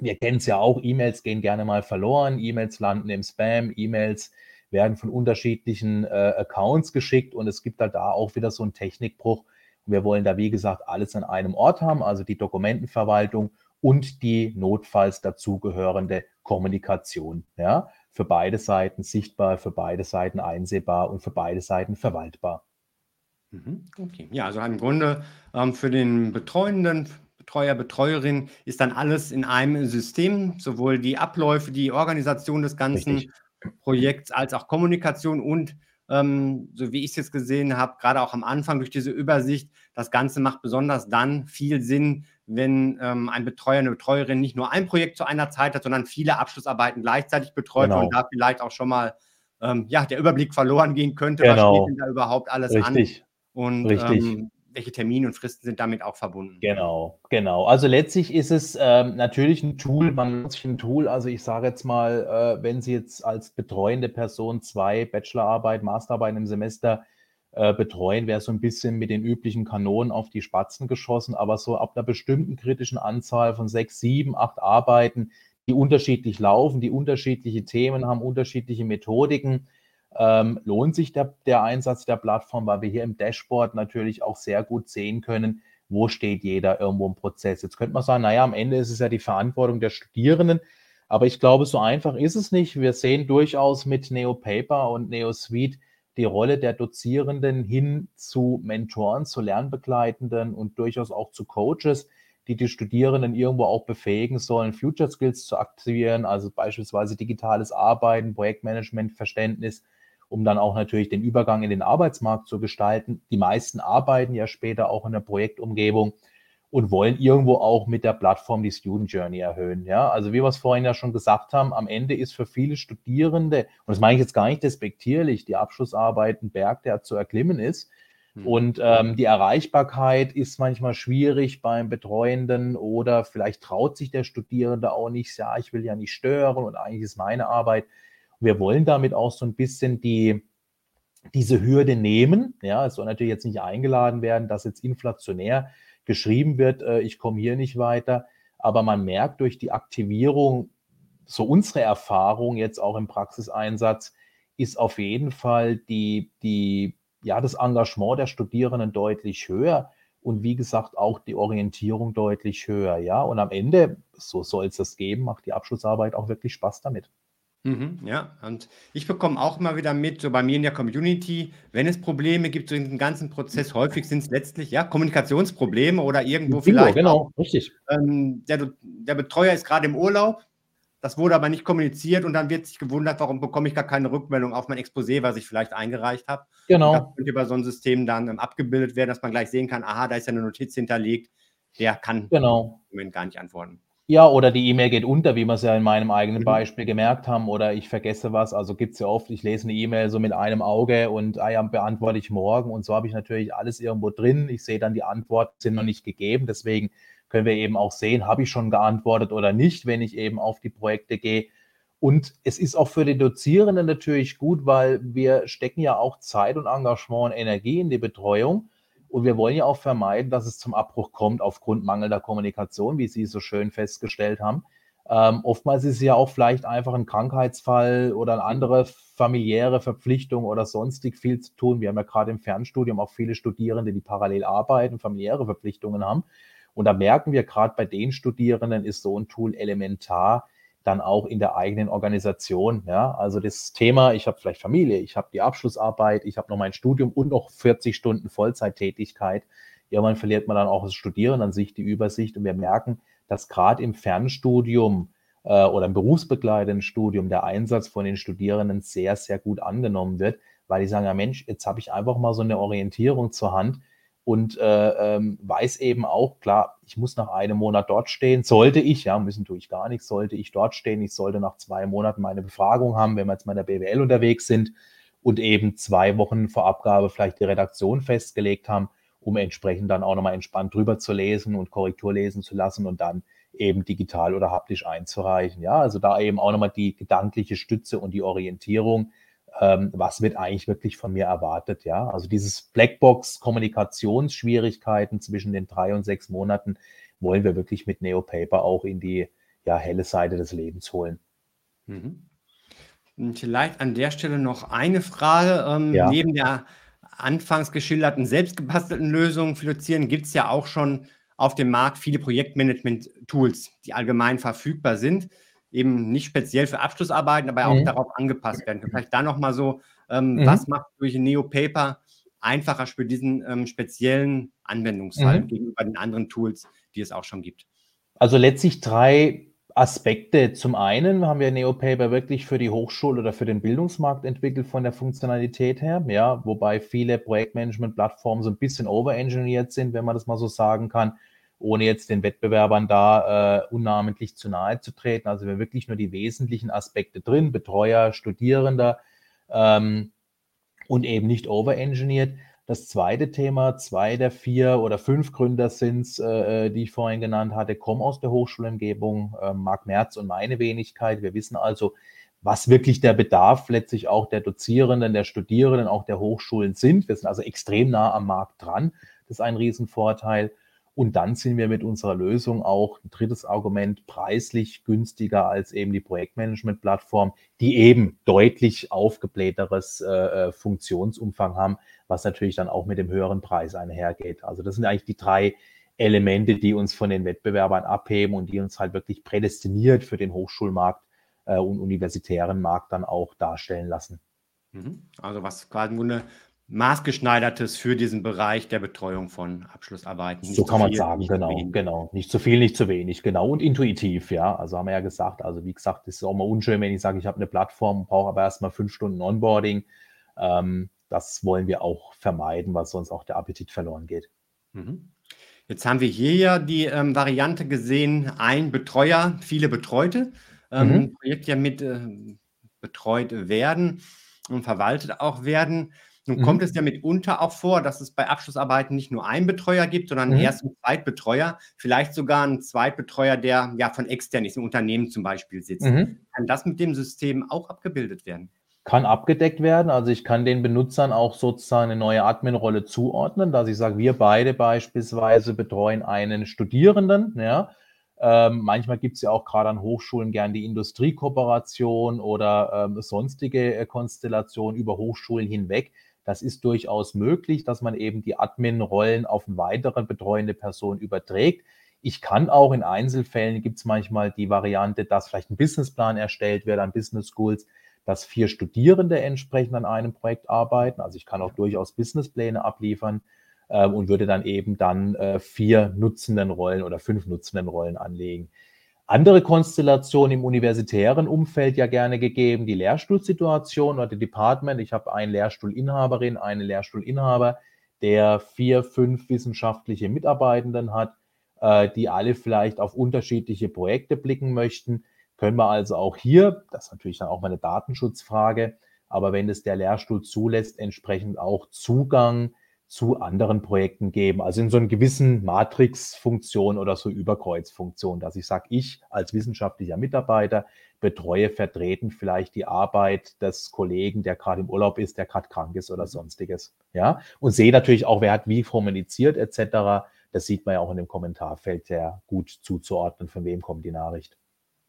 wir kennen es ja auch, E-Mails gehen gerne mal verloren, E-Mails landen im Spam, E-Mails werden von unterschiedlichen äh, Accounts geschickt und es gibt halt da auch wieder so einen Technikbruch. Wir wollen da, wie gesagt, alles an einem Ort haben, also die Dokumentenverwaltung und die notfalls dazugehörende Kommunikation. Ja, für beide Seiten sichtbar, für beide Seiten einsehbar und für beide Seiten verwaltbar. Mhm, okay, ja, also im Grunde ähm, für den Betreuenden, Betreuer, Betreuerin ist dann alles in einem System, sowohl die Abläufe, die Organisation des ganzen Richtig. Projekts als auch Kommunikation und ähm, so wie ich es jetzt gesehen habe, gerade auch am Anfang durch diese Übersicht, das Ganze macht besonders dann viel Sinn, wenn ähm, ein Betreuer, eine Betreuerin nicht nur ein Projekt zu einer Zeit hat, sondern viele Abschlussarbeiten gleichzeitig betreut genau. und da vielleicht auch schon mal ähm, ja, der Überblick verloren gehen könnte, genau. was steht denn da überhaupt alles Richtig. an. Und Richtig. Ähm, welche Termine und Fristen sind damit auch verbunden? Genau, genau. Also letztlich ist es ähm, natürlich ein Tool, man nutzt ein Tool, also ich sage jetzt mal, äh, wenn Sie jetzt als betreuende Person zwei Bachelorarbeit, Masterarbeit im Semester äh, betreuen, wäre so ein bisschen mit den üblichen Kanonen auf die Spatzen geschossen, aber so ab einer bestimmten kritischen Anzahl von sechs, sieben, acht Arbeiten, die unterschiedlich laufen, die unterschiedliche Themen haben, unterschiedliche Methodiken, ähm, lohnt sich der, der Einsatz der Plattform, weil wir hier im Dashboard natürlich auch sehr gut sehen können, wo steht jeder irgendwo im Prozess. Jetzt könnte man sagen, naja, am Ende ist es ja die Verantwortung der Studierenden, aber ich glaube, so einfach ist es nicht. Wir sehen durchaus mit NeoPaper und NeoSuite die Rolle der Dozierenden hin zu Mentoren, zu Lernbegleitenden und durchaus auch zu Coaches, die die Studierenden irgendwo auch befähigen sollen, Future Skills zu aktivieren, also beispielsweise digitales Arbeiten, Projektmanagement, Verständnis, um dann auch natürlich den Übergang in den Arbeitsmarkt zu gestalten. Die meisten arbeiten ja später auch in der Projektumgebung und wollen irgendwo auch mit der Plattform die Student Journey erhöhen. Ja, also wie wir es vorhin ja schon gesagt haben, am Ende ist für viele Studierende, und das meine ich jetzt gar nicht despektierlich, die Abschlussarbeit ein Berg, der zu erklimmen ist. Hm. Und ähm, die Erreichbarkeit ist manchmal schwierig beim Betreuenden oder vielleicht traut sich der Studierende auch nicht, ja, ich will ja nicht stören und eigentlich ist meine Arbeit wir wollen damit auch so ein bisschen die, diese Hürde nehmen. Ja, es soll natürlich jetzt nicht eingeladen werden, dass jetzt inflationär geschrieben wird, äh, ich komme hier nicht weiter. Aber man merkt durch die Aktivierung, so unsere Erfahrung jetzt auch im Praxiseinsatz, ist auf jeden Fall die, die, ja, das Engagement der Studierenden deutlich höher und wie gesagt auch die Orientierung deutlich höher. Ja, und am Ende, so soll es das geben, macht die Abschlussarbeit auch wirklich Spaß damit. Mhm, ja, und ich bekomme auch immer wieder mit, so bei mir in der Community, wenn es Probleme gibt, so in dem ganzen Prozess, häufig sind es letztlich ja Kommunikationsprobleme oder irgendwo Bingo, vielleicht genau, richtig. ähm, der, der Betreuer ist gerade im Urlaub, das wurde aber nicht kommuniziert und dann wird sich gewundert, warum bekomme ich gar keine Rückmeldung auf mein Exposé, was ich vielleicht eingereicht habe. Genau. das könnte über so ein System dann ähm, abgebildet werden, dass man gleich sehen kann, aha, da ist ja eine Notiz hinterlegt, der kann Genau. im Moment gar nicht antworten. Ja, oder die E-Mail geht unter, wie wir es ja in meinem eigenen Mhm. Beispiel gemerkt haben, oder ich vergesse was. Also gibt es ja oft, ich lese eine E-Mail so mit einem Auge und ah ja, beantworte ich morgen. Und so habe ich natürlich alles irgendwo drin. Ich sehe dann, die Antworten sind noch nicht gegeben. Deswegen können wir eben auch sehen, habe ich schon geantwortet oder nicht, wenn ich eben auf die Projekte gehe. Und es ist auch für die Dozierenden natürlich gut, weil wir stecken ja auch Zeit und Engagement und Energie in die Betreuung. Und wir wollen ja auch vermeiden, dass es zum Abbruch kommt aufgrund mangelnder Kommunikation, wie Sie so schön festgestellt haben. Ähm, oftmals ist es ja auch vielleicht einfach ein Krankheitsfall oder eine andere familiäre Verpflichtung oder sonstig viel zu tun. Wir haben ja gerade im Fernstudium auch viele Studierende, die parallel arbeiten, familiäre Verpflichtungen haben. Und da merken wir gerade bei den Studierenden ist so ein Tool elementar, dann auch in der eigenen Organisation. Ja, also das Thema, ich habe vielleicht Familie, ich habe die Abschlussarbeit, ich habe noch mein Studium und noch 40 Stunden Vollzeittätigkeit. Irgendwann verliert man dann auch das Studieren an sich, die Übersicht. Und wir merken, dass gerade im Fernstudium äh, oder im berufsbegleitenden Studium der Einsatz von den Studierenden sehr, sehr gut angenommen wird, weil die sagen, ja Mensch, jetzt habe ich einfach mal so eine Orientierung zur Hand und äh, ähm, weiß eben auch, klar, ich muss nach einem Monat dort stehen, sollte ich, ja, müssen tue ich gar nichts, sollte ich dort stehen, ich sollte nach zwei Monaten meine Befragung haben, wenn wir jetzt mal in der BWL unterwegs sind und eben zwei Wochen vor Abgabe vielleicht die Redaktion festgelegt haben, um entsprechend dann auch nochmal entspannt drüber zu lesen und Korrektur lesen zu lassen und dann eben digital oder haptisch einzureichen. Ja, also da eben auch nochmal die gedankliche Stütze und die Orientierung, ähm, was wird eigentlich wirklich von mir erwartet. Ja, also dieses Blackbox-Kommunikationsschwierigkeiten zwischen den drei und sechs Monaten wollen wir wirklich mit Neopaper auch in die ja, helle Seite des Lebens holen. Mhm. Vielleicht an der Stelle noch eine Frage. Ähm, ja. Neben der anfangs geschilderten selbstgebastelten Lösung für gibt es ja auch schon auf dem Markt viele Projektmanagement-Tools, die allgemein verfügbar sind eben nicht speziell für Abschlussarbeiten, aber auch mhm. darauf angepasst werden. Vielleicht da nochmal so, ähm, mhm. was macht durch NeoPaper einfacher für diesen ähm, speziellen Anwendungsfall mhm. gegenüber den anderen Tools, die es auch schon gibt? Also letztlich drei Aspekte. Zum einen haben wir NeoPaper wirklich für die Hochschule oder für den Bildungsmarkt entwickelt von der Funktionalität her, ja, wobei viele Projektmanagement-Plattformen so ein bisschen overengineert sind, wenn man das mal so sagen kann ohne jetzt den Wettbewerbern da äh, unnamentlich zu nahe zu treten. Also wir wirklich nur die wesentlichen Aspekte drin, Betreuer, Studierender ähm, und eben nicht overengineert. Das zweite Thema, zwei der vier oder fünf Gründer sind es, äh, äh, die ich vorhin genannt hatte, kommen aus der Hochschulumgebung, äh, Marc Merz und meine Wenigkeit. Wir wissen also, was wirklich der Bedarf letztlich auch der Dozierenden, der Studierenden, auch der Hochschulen sind. Wir sind also extrem nah am Markt dran. Das ist ein Riesenvorteil. Und dann sind wir mit unserer Lösung auch ein drittes Argument preislich günstiger als eben die Projektmanagement-Plattform, die eben deutlich aufgeblähteres äh, äh, Funktionsumfang haben, was natürlich dann auch mit dem höheren Preis einhergeht. Also das sind eigentlich die drei Elemente, die uns von den Wettbewerbern abheben und die uns halt wirklich prädestiniert für den Hochschulmarkt äh, und universitären Markt dann auch darstellen lassen. Mhm. Also was quasi eine maßgeschneidertes für diesen Bereich der Betreuung von Abschlussarbeiten. Nicht so kann man sagen, genau, genau. Nicht zu viel, nicht zu wenig, genau. Und intuitiv, ja. Also haben wir ja gesagt, also wie gesagt, es ist auch mal unschön, wenn ich sage, ich habe eine Plattform, brauche aber erstmal fünf Stunden Onboarding. Ähm, das wollen wir auch vermeiden, weil sonst auch der Appetit verloren geht. Mhm. Jetzt haben wir hier ja die ähm, Variante gesehen, ein Betreuer, viele Betreute. Ähm, mhm. Projekt ja mit äh, betreut werden und verwaltet auch werden. Nun mhm. kommt es ja mitunter auch vor, dass es bei Abschlussarbeiten nicht nur einen Betreuer gibt, sondern mhm. erst einen Zweitbetreuer, vielleicht sogar einen Zweitbetreuer, der ja von extern ist, im Unternehmen zum Beispiel sitzt. Mhm. Kann das mit dem System auch abgebildet werden? Kann abgedeckt werden. Also ich kann den Benutzern auch sozusagen eine neue Admin-Rolle zuordnen, dass ich sage, wir beide beispielsweise betreuen einen Studierenden, ja, ähm, manchmal gibt es ja auch gerade an Hochschulen gern die Industriekooperation oder ähm, sonstige äh, Konstellationen über Hochschulen hinweg. Das ist durchaus möglich, dass man eben die Admin-Rollen auf eine weitere betreuende Person überträgt. Ich kann auch in Einzelfällen, gibt es manchmal die Variante, dass vielleicht ein Businessplan erstellt wird an Business Schools, dass vier Studierende entsprechend an einem Projekt arbeiten. Also ich kann auch durchaus Businesspläne abliefern äh, und würde dann eben dann äh, vier nutzenden Rollen oder fünf nutzenden Rollen anlegen andere Konstellationen im universitären Umfeld ja gerne gegeben, die Lehrstuhlsituation oder Department. Ich habe eine Lehrstuhlinhaberin, einen Lehrstuhlinhaber, der vier, fünf wissenschaftliche Mitarbeitenden hat, äh, die alle vielleicht auf unterschiedliche Projekte blicken möchten. Können wir also auch hier, das ist natürlich dann auch mal eine Datenschutzfrage, aber wenn es der Lehrstuhl zulässt, entsprechend auch Zugang zu anderen Projekten geben. Also in so einer gewissen Matrix-Funktion oder so Überkreuzfunktion, dass ich sage, ich als wissenschaftlicher Mitarbeiter betreue vertreten vielleicht die Arbeit des Kollegen, der gerade im Urlaub ist, der gerade krank ist oder sonstiges. Ja, und sehe natürlich auch, wer hat wie kommuniziert etc. Das sieht man ja auch in dem Kommentarfeld sehr gut zuzuordnen, von wem kommt die Nachricht.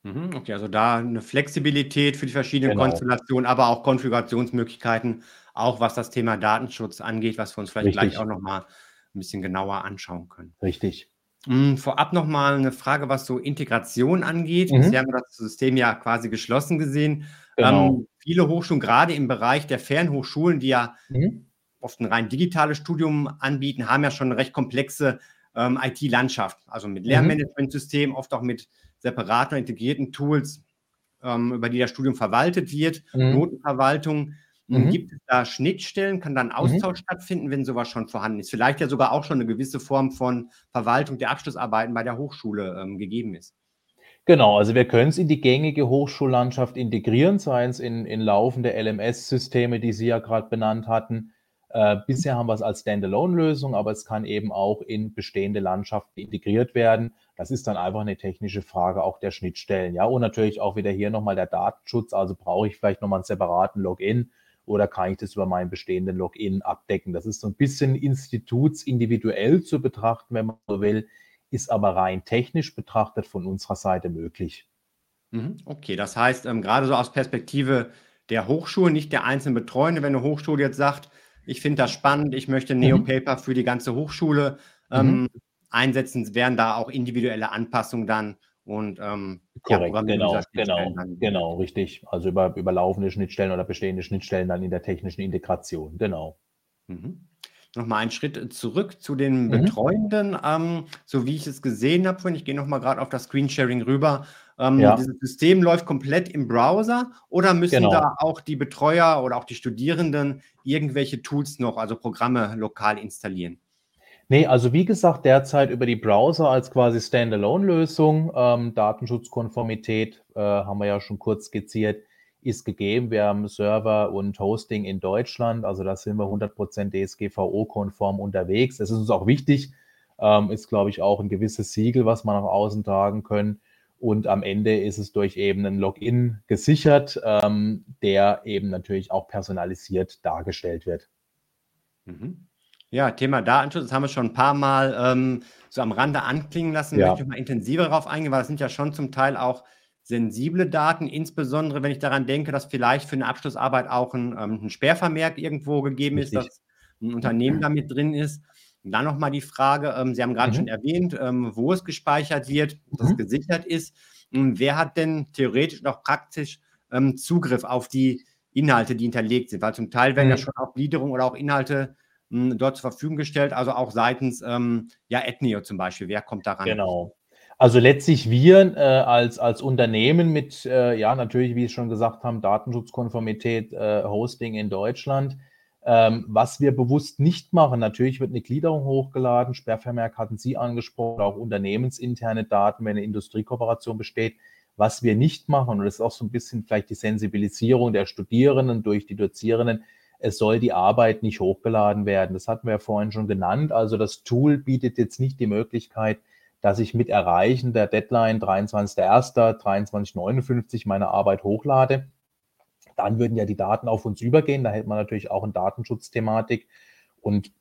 Mhm, okay, also da eine Flexibilität für die verschiedenen genau. Konstellationen, aber auch Konfigurationsmöglichkeiten, auch was das Thema Datenschutz angeht, was wir uns vielleicht Richtig. gleich auch noch mal ein bisschen genauer anschauen können. Richtig. Hm, vorab noch mal 'ne Frage, was so Integration angeht. Mhm. Bisher haben wir das System ja quasi geschlossen gesehen. Genau. Ähm, viele Hochschulen, gerade im Bereich der Fernhochschulen, die ja mhm. oft ein rein digitales Studium anbieten, haben ja schon eine recht komplexe ähm, IT-Landschaft. Also mit mhm. Lernmanagementsystem, oft auch mit separaten integrierten Tools, ähm, über die das Studium verwaltet wird, mhm. Notenverwaltung. Mhm. Gibt es da Schnittstellen? Kann dann mhm. Austausch mhm. stattfinden, wenn sowas schon vorhanden ist? Vielleicht ja sogar auch schon eine gewisse Form von Verwaltung der Abschlussarbeiten bei der Hochschule ähm, gegeben ist. Genau, also wir können es in die gängige Hochschullandschaft integrieren, sei es in, in laufende LMS-Systeme, die Sie ja gerade benannt hatten. Äh, bisher haben wir es als Standalone-Lösung, aber es kann eben auch in bestehende Landschaften integriert werden. Das ist dann einfach eine technische Frage auch der Schnittstellen. Ja, und natürlich auch wieder hier nochmal der Datenschutz. Also brauche ich vielleicht nochmal einen separaten Login oder kann ich das über meinen bestehenden Login abdecken? Das ist so ein bisschen institutsindividuell zu betrachten, wenn man so will, ist aber rein technisch betrachtet von unserer Seite möglich. Mhm, okay, das heißt, ähm, gerade so aus Perspektive der Hochschulen, nicht der einzelnen Betreuende, wenn eine Hochschule jetzt sagt, ich finde das spannend, ich möchte mhm. Neopaper für die ganze Hochschule ähm, mhm. einsetzen, wären da auch individuelle Anpassungen dann und ähm, Korrekt, ja, genau, genau, genau, richtig. Also über, über laufende Schnittstellen oder bestehende Schnittstellen dann in der technischen Integration, genau. Mhm. Nochmal einen Schritt zurück zu den mhm. Betreuenden. Ähm, so wie ich es gesehen habe, ich gehe nochmal gerade auf das Screensharing rüber. Ähm, ja. Dieses System läuft komplett im Browser oder müssen genau. da auch die Betreuer oder auch die Studierenden irgendwelche Tools noch, also Programme lokal installieren? Nee, also wie gesagt, derzeit über die Browser als quasi Standalone-Lösung. Ähm, Datenschutzkonformität äh, haben wir ja schon kurz skizziert, ist gegeben. Wir haben Server und Hosting in Deutschland, also da sind wir 100% DSGVO-konform unterwegs. Das ist uns auch wichtig, ähm, ist, glaube ich, auch ein gewisses Siegel, was wir nach außen tragen können. Und am Ende ist es durch eben einen Login gesichert, ähm, der eben natürlich auch personalisiert dargestellt wird. Mhm. Ja, Thema Datenschutz, das haben wir schon ein paar Mal ähm, so am Rande anklingen lassen. Ja. Möchte ich mal intensiver darauf eingehen, weil das sind ja schon zum Teil auch sensible Daten, insbesondere wenn ich daran denke, dass vielleicht für eine Abschlussarbeit auch ein, ähm, ein Sperrvermerk irgendwo gegeben Richtig. ist, dass ein Unternehmen damit drin ist. Und dann nochmal die Frage, ähm, Sie haben gerade mhm. schon erwähnt, ähm, wo es gespeichert wird, dass mhm. es gesichert ist. Und wer hat denn theoretisch auch praktisch Zugriff auf die Inhalte, die hinterlegt sind? Weil zum Teil werden mhm. ja schon auch Gliederungen oder auch Inhalte hm, dort zur Verfügung gestellt, also auch seitens ja, Ethnio zum Beispiel. Wer kommt daran? Genau. Also letztlich wir äh, als, als Unternehmen mit, äh, ja, natürlich, wie Sie schon gesagt haben, Datenschutzkonformität, äh, Hosting in Deutschland. Ähm, was wir bewusst nicht machen, natürlich wird eine Gliederung hochgeladen, Sperrvermerk hatten Sie angesprochen, auch unternehmensinterne Daten, wenn eine Industriekooperation besteht. Was wir nicht machen, und das ist auch so ein bisschen vielleicht die Sensibilisierung der Studierenden durch die Dozierenden, es soll die Arbeit nicht hochgeladen werden. Das hatten wir ja vorhin schon genannt. Also das Tool bietet jetzt nicht die Möglichkeit, dass ich mit Erreichen der Deadline 23.01.2359 meine Arbeit hochlade. Dann würden ja die Daten auf uns übergehen. Da hätte man natürlich auch eine Datenschutzthematik. Und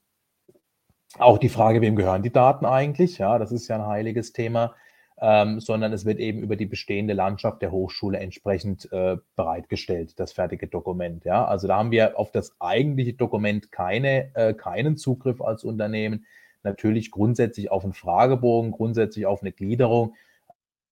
auch die Frage, wem gehören die Daten eigentlich? Ja, das ist ja ein heiliges Thema ähm, sondern es wird eben über die bestehende Landschaft der Hochschule entsprechend äh, bereitgestellt, das fertige Dokument. Ja? Also da haben wir auf das eigentliche Dokument keine, äh, keinen Zugriff als Unternehmen. Natürlich grundsätzlich auf einen Fragebogen, grundsätzlich auf eine Gliederung,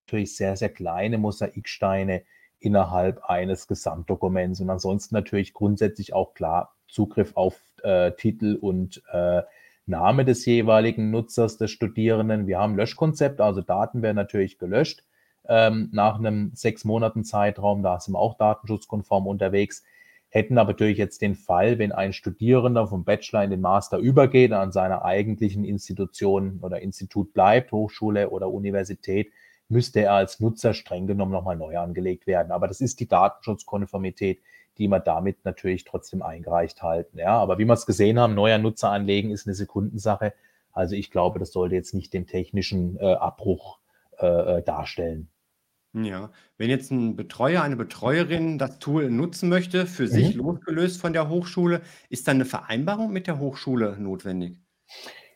natürlich sehr, sehr kleine Mosaiksteine innerhalb eines Gesamtdokuments und ansonsten natürlich grundsätzlich auch klar Zugriff auf äh, Titel und äh, Name des jeweiligen Nutzers, des Studierenden. Wir haben Löschkonzept, also Daten werden natürlich gelöscht ähm, nach einem sechs Monaten Zeitraum. Da sind wir auch datenschutzkonform unterwegs. Hätten aber natürlich jetzt den Fall, wenn ein Studierender vom Bachelor in den Master übergeht, an seiner eigentlichen Institution oder Institut bleibt, Hochschule oder Universität, müsste er als Nutzer streng genommen nochmal neu angelegt werden. Aber das ist die Datenschutzkonformität, die wir damit natürlich trotzdem eingereicht halten. Ja, aber wie wir es gesehen haben, neuer Nutzer anlegen ist eine Sekundensache. Also ich glaube, das sollte jetzt nicht den technischen äh, Abbruch äh, äh darstellen. Ja, wenn jetzt ein Betreuer, eine Betreuerin das Tool nutzen möchte, für sich Mhm. losgelöst von der Hochschule, ist dann eine Vereinbarung mit der Hochschule notwendig?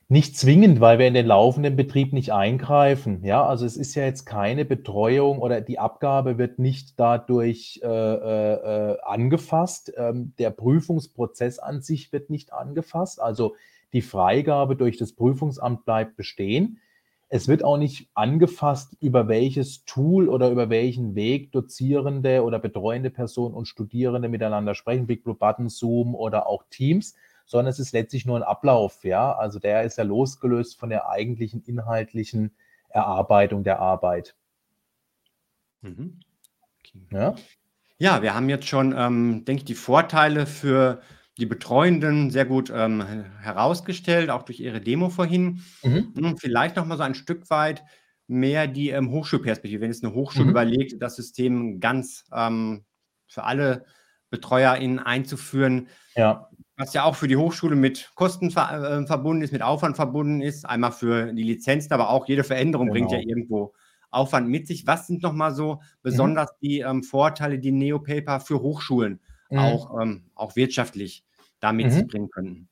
Nicht zwingend, weil wir in den laufenden Betrieb nicht eingreifen. Ja, also es ist ja jetzt keine Betreuung oder die Abgabe wird nicht dadurch äh, äh, äh, angefasst. Ähm, der Prüfungsprozess an sich wird nicht angefasst. Also die Freigabe durch das Prüfungsamt bleibt bestehen. Es wird auch nicht angefasst, über welches Tool oder über welchen Weg Dozierende oder betreuende Personen und Studierende miteinander sprechen, Big Blue Button, Zoom oder auch Teams, sondern es ist letztlich nur ein Ablauf, ja. Also der ist ja losgelöst von der eigentlichen inhaltlichen Erarbeitung der Arbeit. Mhm. Okay. Ja, Ja, wir haben jetzt schon, ähm, denke ich, die Vorteile für die Betreuenden sehr gut ähm, herausgestellt, auch durch Ihre Demo vorhin. mhm. Hm, vielleicht noch mal so ein Stück weit mehr die ähm, Hochschulperspektive. Wenn jetzt eine Hochschule Mhm. überlegt, das System ganz ähm, für alle BetreuerInnen einzuführen, ja, was ja auch für die Hochschule mit Kosten ver äh, verbunden ist, mit Aufwand verbunden ist. Einmal für die Lizenzen, aber auch jede Veränderung bringt ja genau. irgendwo Aufwand mit sich. Was sind noch mal so Mhm. besonders die ähm, Vorteile, die Neopaper für Hochschulen Mhm. auch, ähm, auch wirtschaftlich da mit sich Mhm. bringen könnten?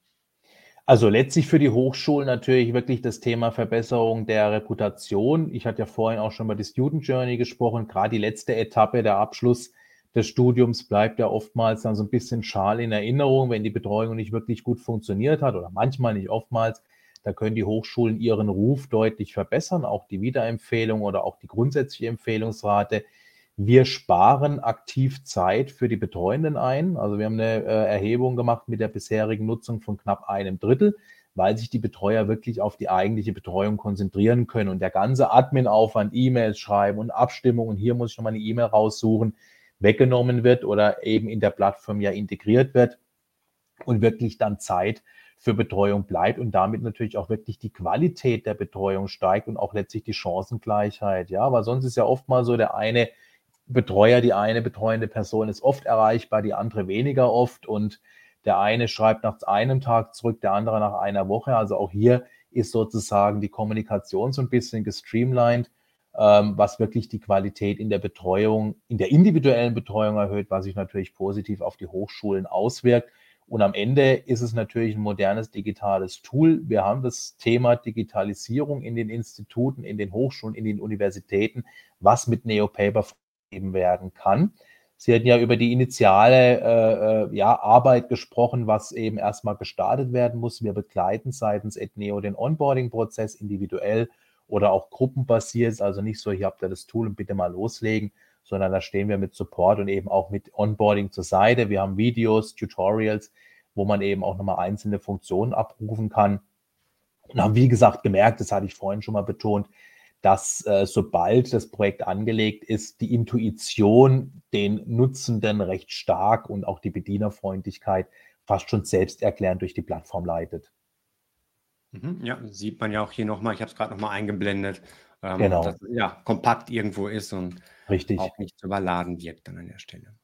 Also letztlich für die Hochschulen natürlich wirklich das Thema Verbesserung der Reputation. Ich hatte ja vorhin auch schon über die Student Journey gesprochen. Gerade die letzte Etappe, der Abschluss des Studiums bleibt ja oftmals dann so ein bisschen schal in Erinnerung, wenn die Betreuung nicht wirklich gut funktioniert hat oder manchmal nicht oftmals. Da können die Hochschulen ihren Ruf deutlich verbessern, auch die Wiederempfehlung oder auch die grundsätzliche Empfehlungsrate. Wir sparen aktiv Zeit für die Betreuenden ein. Also wir haben eine äh, Erhebung gemacht mit der bisherigen Nutzung von knapp einem Drittel, weil sich die Betreuer wirklich auf die eigentliche Betreuung konzentrieren können. Und der ganze Admin-Aufwand, E-Mails schreiben und Abstimmungen, hier muss ich nochmal eine E-Mail raussuchen, weggenommen wird oder eben in der Plattform ja integriert wird und wirklich dann Zeit für Betreuung bleibt und damit natürlich auch wirklich die Qualität der Betreuung steigt und auch letztlich die Chancengleichheit. Ja, weil sonst ist ja oft mal so, der eine Betreuer, die eine betreuende Person ist oft erreichbar, die andere weniger oft und der eine schreibt nach einem Tag zurück, der andere nach einer Woche. Also auch hier ist sozusagen die Kommunikation so ein bisschen gestreamlined, ähm, was wirklich die Qualität in der Betreuung, in der individuellen Betreuung erhöht, was sich natürlich positiv auf die Hochschulen auswirkt. Und am Ende ist es natürlich ein modernes digitales Tool. Wir haben das Thema Digitalisierung in den Instituten, in den Hochschulen, in den Universitäten, was mit NeoPaper gegeben werden kann. Sie hatten ja über die initiale äh, äh, ja, Arbeit gesprochen, was eben erstmal gestartet werden muss. Wir begleiten seitens Ethneo den Onboarding-Prozess individuell oder auch gruppenbasiert, also nicht so, hier habt ihr das Tool und bitte mal loslegen, sondern da stehen wir mit Support und eben auch mit Onboarding zur Seite. Wir haben Videos, Tutorials, wo man eben auch nochmal einzelne Funktionen abrufen kann. Und haben, wie gesagt, gemerkt, das hatte ich vorhin schon mal betont, dass äh, sobald das Projekt angelegt ist, die Intuition den Nutzenden recht stark und auch die Bedienerfreundlichkeit fast schon selbsterklärend durch die Plattform leitet. Mhm, ja, sieht man ja auch hier nochmal, ich habe es gerade nochmal eingeblendet, ähm, Genau. dass es ja kompakt irgendwo ist und Richtig, auch nicht zu überladen wirkt dann an der Stelle.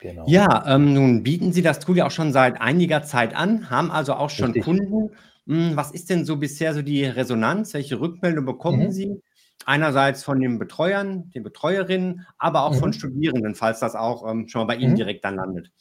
genau. Ja, ähm, nun bieten Sie das Tool ja auch schon seit einiger Zeit an, haben also auch schon Richtig. Kunden. Hm, was ist denn so bisher so die Resonanz? Welche Rückmeldung bekommen Mhm. Sie? Einerseits von den Betreuern, den Betreuerinnen, aber auch von Mhm. Studierenden, falls das auch ähm, schon mal bei Ihnen Mhm. direkt dann landet.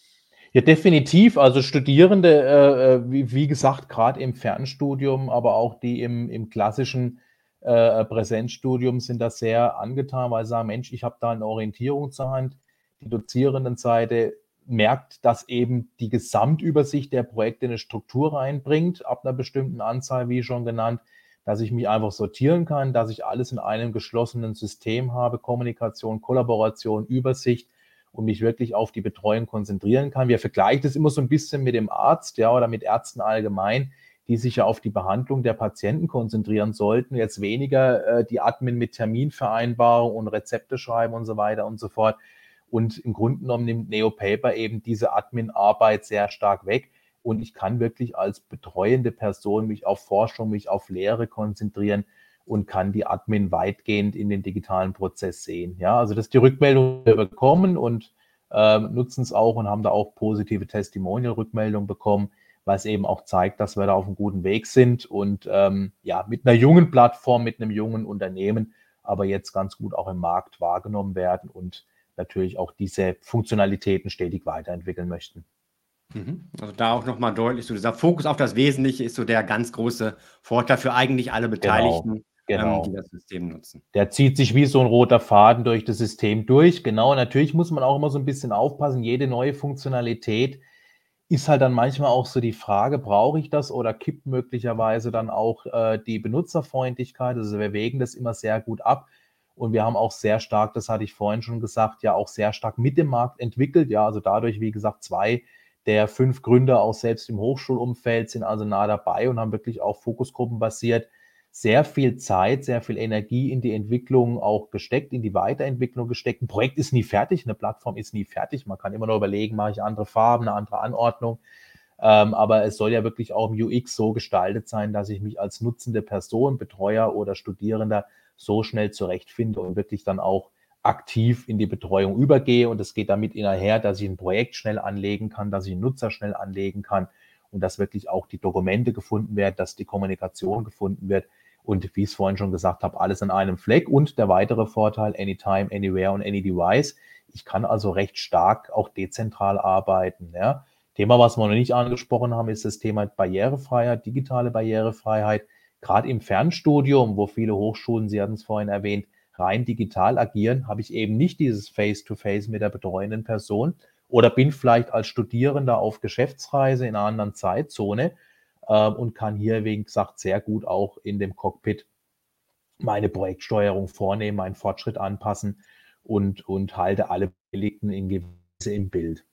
Ja, definitiv. Also Studierende, äh, äh, wie, wie gesagt, gerade im Fernstudium, aber auch die im, im klassischen äh, Präsenzstudium sind da sehr angetan, weil sie sagen, Mensch, ich habe da eine Orientierung zur Hand. Die Dozierendenseite merkt, dass eben die Gesamtübersicht der Projekte eine Struktur reinbringt, ab einer bestimmten Anzahl, wie schon genannt, dass ich mich einfach sortieren kann, dass ich alles in einem geschlossenen System habe, Kommunikation, Kollaboration, Übersicht und mich wirklich auf die Betreuung konzentrieren kann. Wir vergleichen das immer so ein bisschen mit dem Arzt, ja, oder mit Ärzten allgemein, die sich ja auf die Behandlung der Patienten konzentrieren sollten, jetzt weniger äh, die Admin mit Terminvereinbarung und Rezepte schreiben und so weiter und so fort. Und im Grunde genommen nimmt NeoPaper eben diese Admin-Arbeit sehr stark weg. Und ich kann wirklich als betreuende Person mich auf Forschung, mich auf Lehre konzentrieren und kann die Admin weitgehend in den digitalen Prozess sehen. Ja, also das ist die Rückmeldung, bekommen und äh, nutzen es auch und haben da auch positive Testimonial-Rückmeldungen bekommen, es eben auch zeigt, dass wir da auf einem guten Weg sind und ähm, ja, mit einer jungen Plattform, mit einem jungen Unternehmen, aber jetzt ganz gut auch im Markt wahrgenommen werden und natürlich auch diese Funktionalitäten stetig weiterentwickeln möchten. Mhm. Also da auch nochmal deutlich, so dieser Fokus auf das Wesentliche ist so der ganz große Vorteil für eigentlich alle genau, Beteiligten, genau, genau. Die das System nutzen. Der zieht sich wie so ein roter Faden durch das System durch. Genau, natürlich muss man auch immer so ein bisschen aufpassen. Jede neue Funktionalität ist halt dann manchmal auch so die Frage, brauche ich das oder kippt möglicherweise dann auch äh, die Benutzerfreundlichkeit? Also wir wägen das immer sehr gut ab. Und wir haben auch sehr stark, das hatte ich vorhin schon gesagt, ja auch sehr stark mit dem Markt entwickelt. Ja, also dadurch, wie gesagt, zwei der fünf Gründer auch selbst im Hochschulumfeld sind also nah dabei und haben wirklich auch fokusgruppenbasiert sehr viel Zeit, sehr viel Energie in die Entwicklung auch gesteckt, in die Weiterentwicklung gesteckt. Ein Projekt ist nie fertig, eine Plattform ist nie fertig. Man kann immer nur überlegen, mache ich andere Farben, eine andere Anordnung. Ähm, aber es soll ja wirklich auch im UX so gestaltet sein, dass ich mich als nutzende Person, Betreuer oder Studierender so schnell zurechtfinde und wirklich dann auch aktiv in die Betreuung übergehe. Und es geht damit einher, dass ich ein Projekt schnell anlegen kann, dass ich einen Nutzer schnell anlegen kann und dass wirklich auch die Dokumente gefunden werden, dass die Kommunikation gefunden wird. Und wie ich es vorhin schon gesagt habe, alles an einem Fleck. Und der weitere Vorteil, Anytime, Anywhere und Any Device. Ich kann also recht stark auch dezentral arbeiten. Ja. Thema, was wir noch nicht angesprochen haben, ist das Thema Barrierefreiheit, digitale Barrierefreiheit. Gerade im Fernstudium, wo viele Hochschulen, Sie hatten es vorhin erwähnt, rein digital agieren, habe ich eben nicht dieses Face-to-Face -face mit der betreuenden Person oder bin vielleicht als Studierender auf Geschäftsreise in einer anderen Zeitzone äh, und kann hier, wie gesagt, sehr gut auch in dem Cockpit meine Projektsteuerung vornehmen, meinen Fortschritt anpassen und, und halte alle Beteiligten in gewisse im Bild.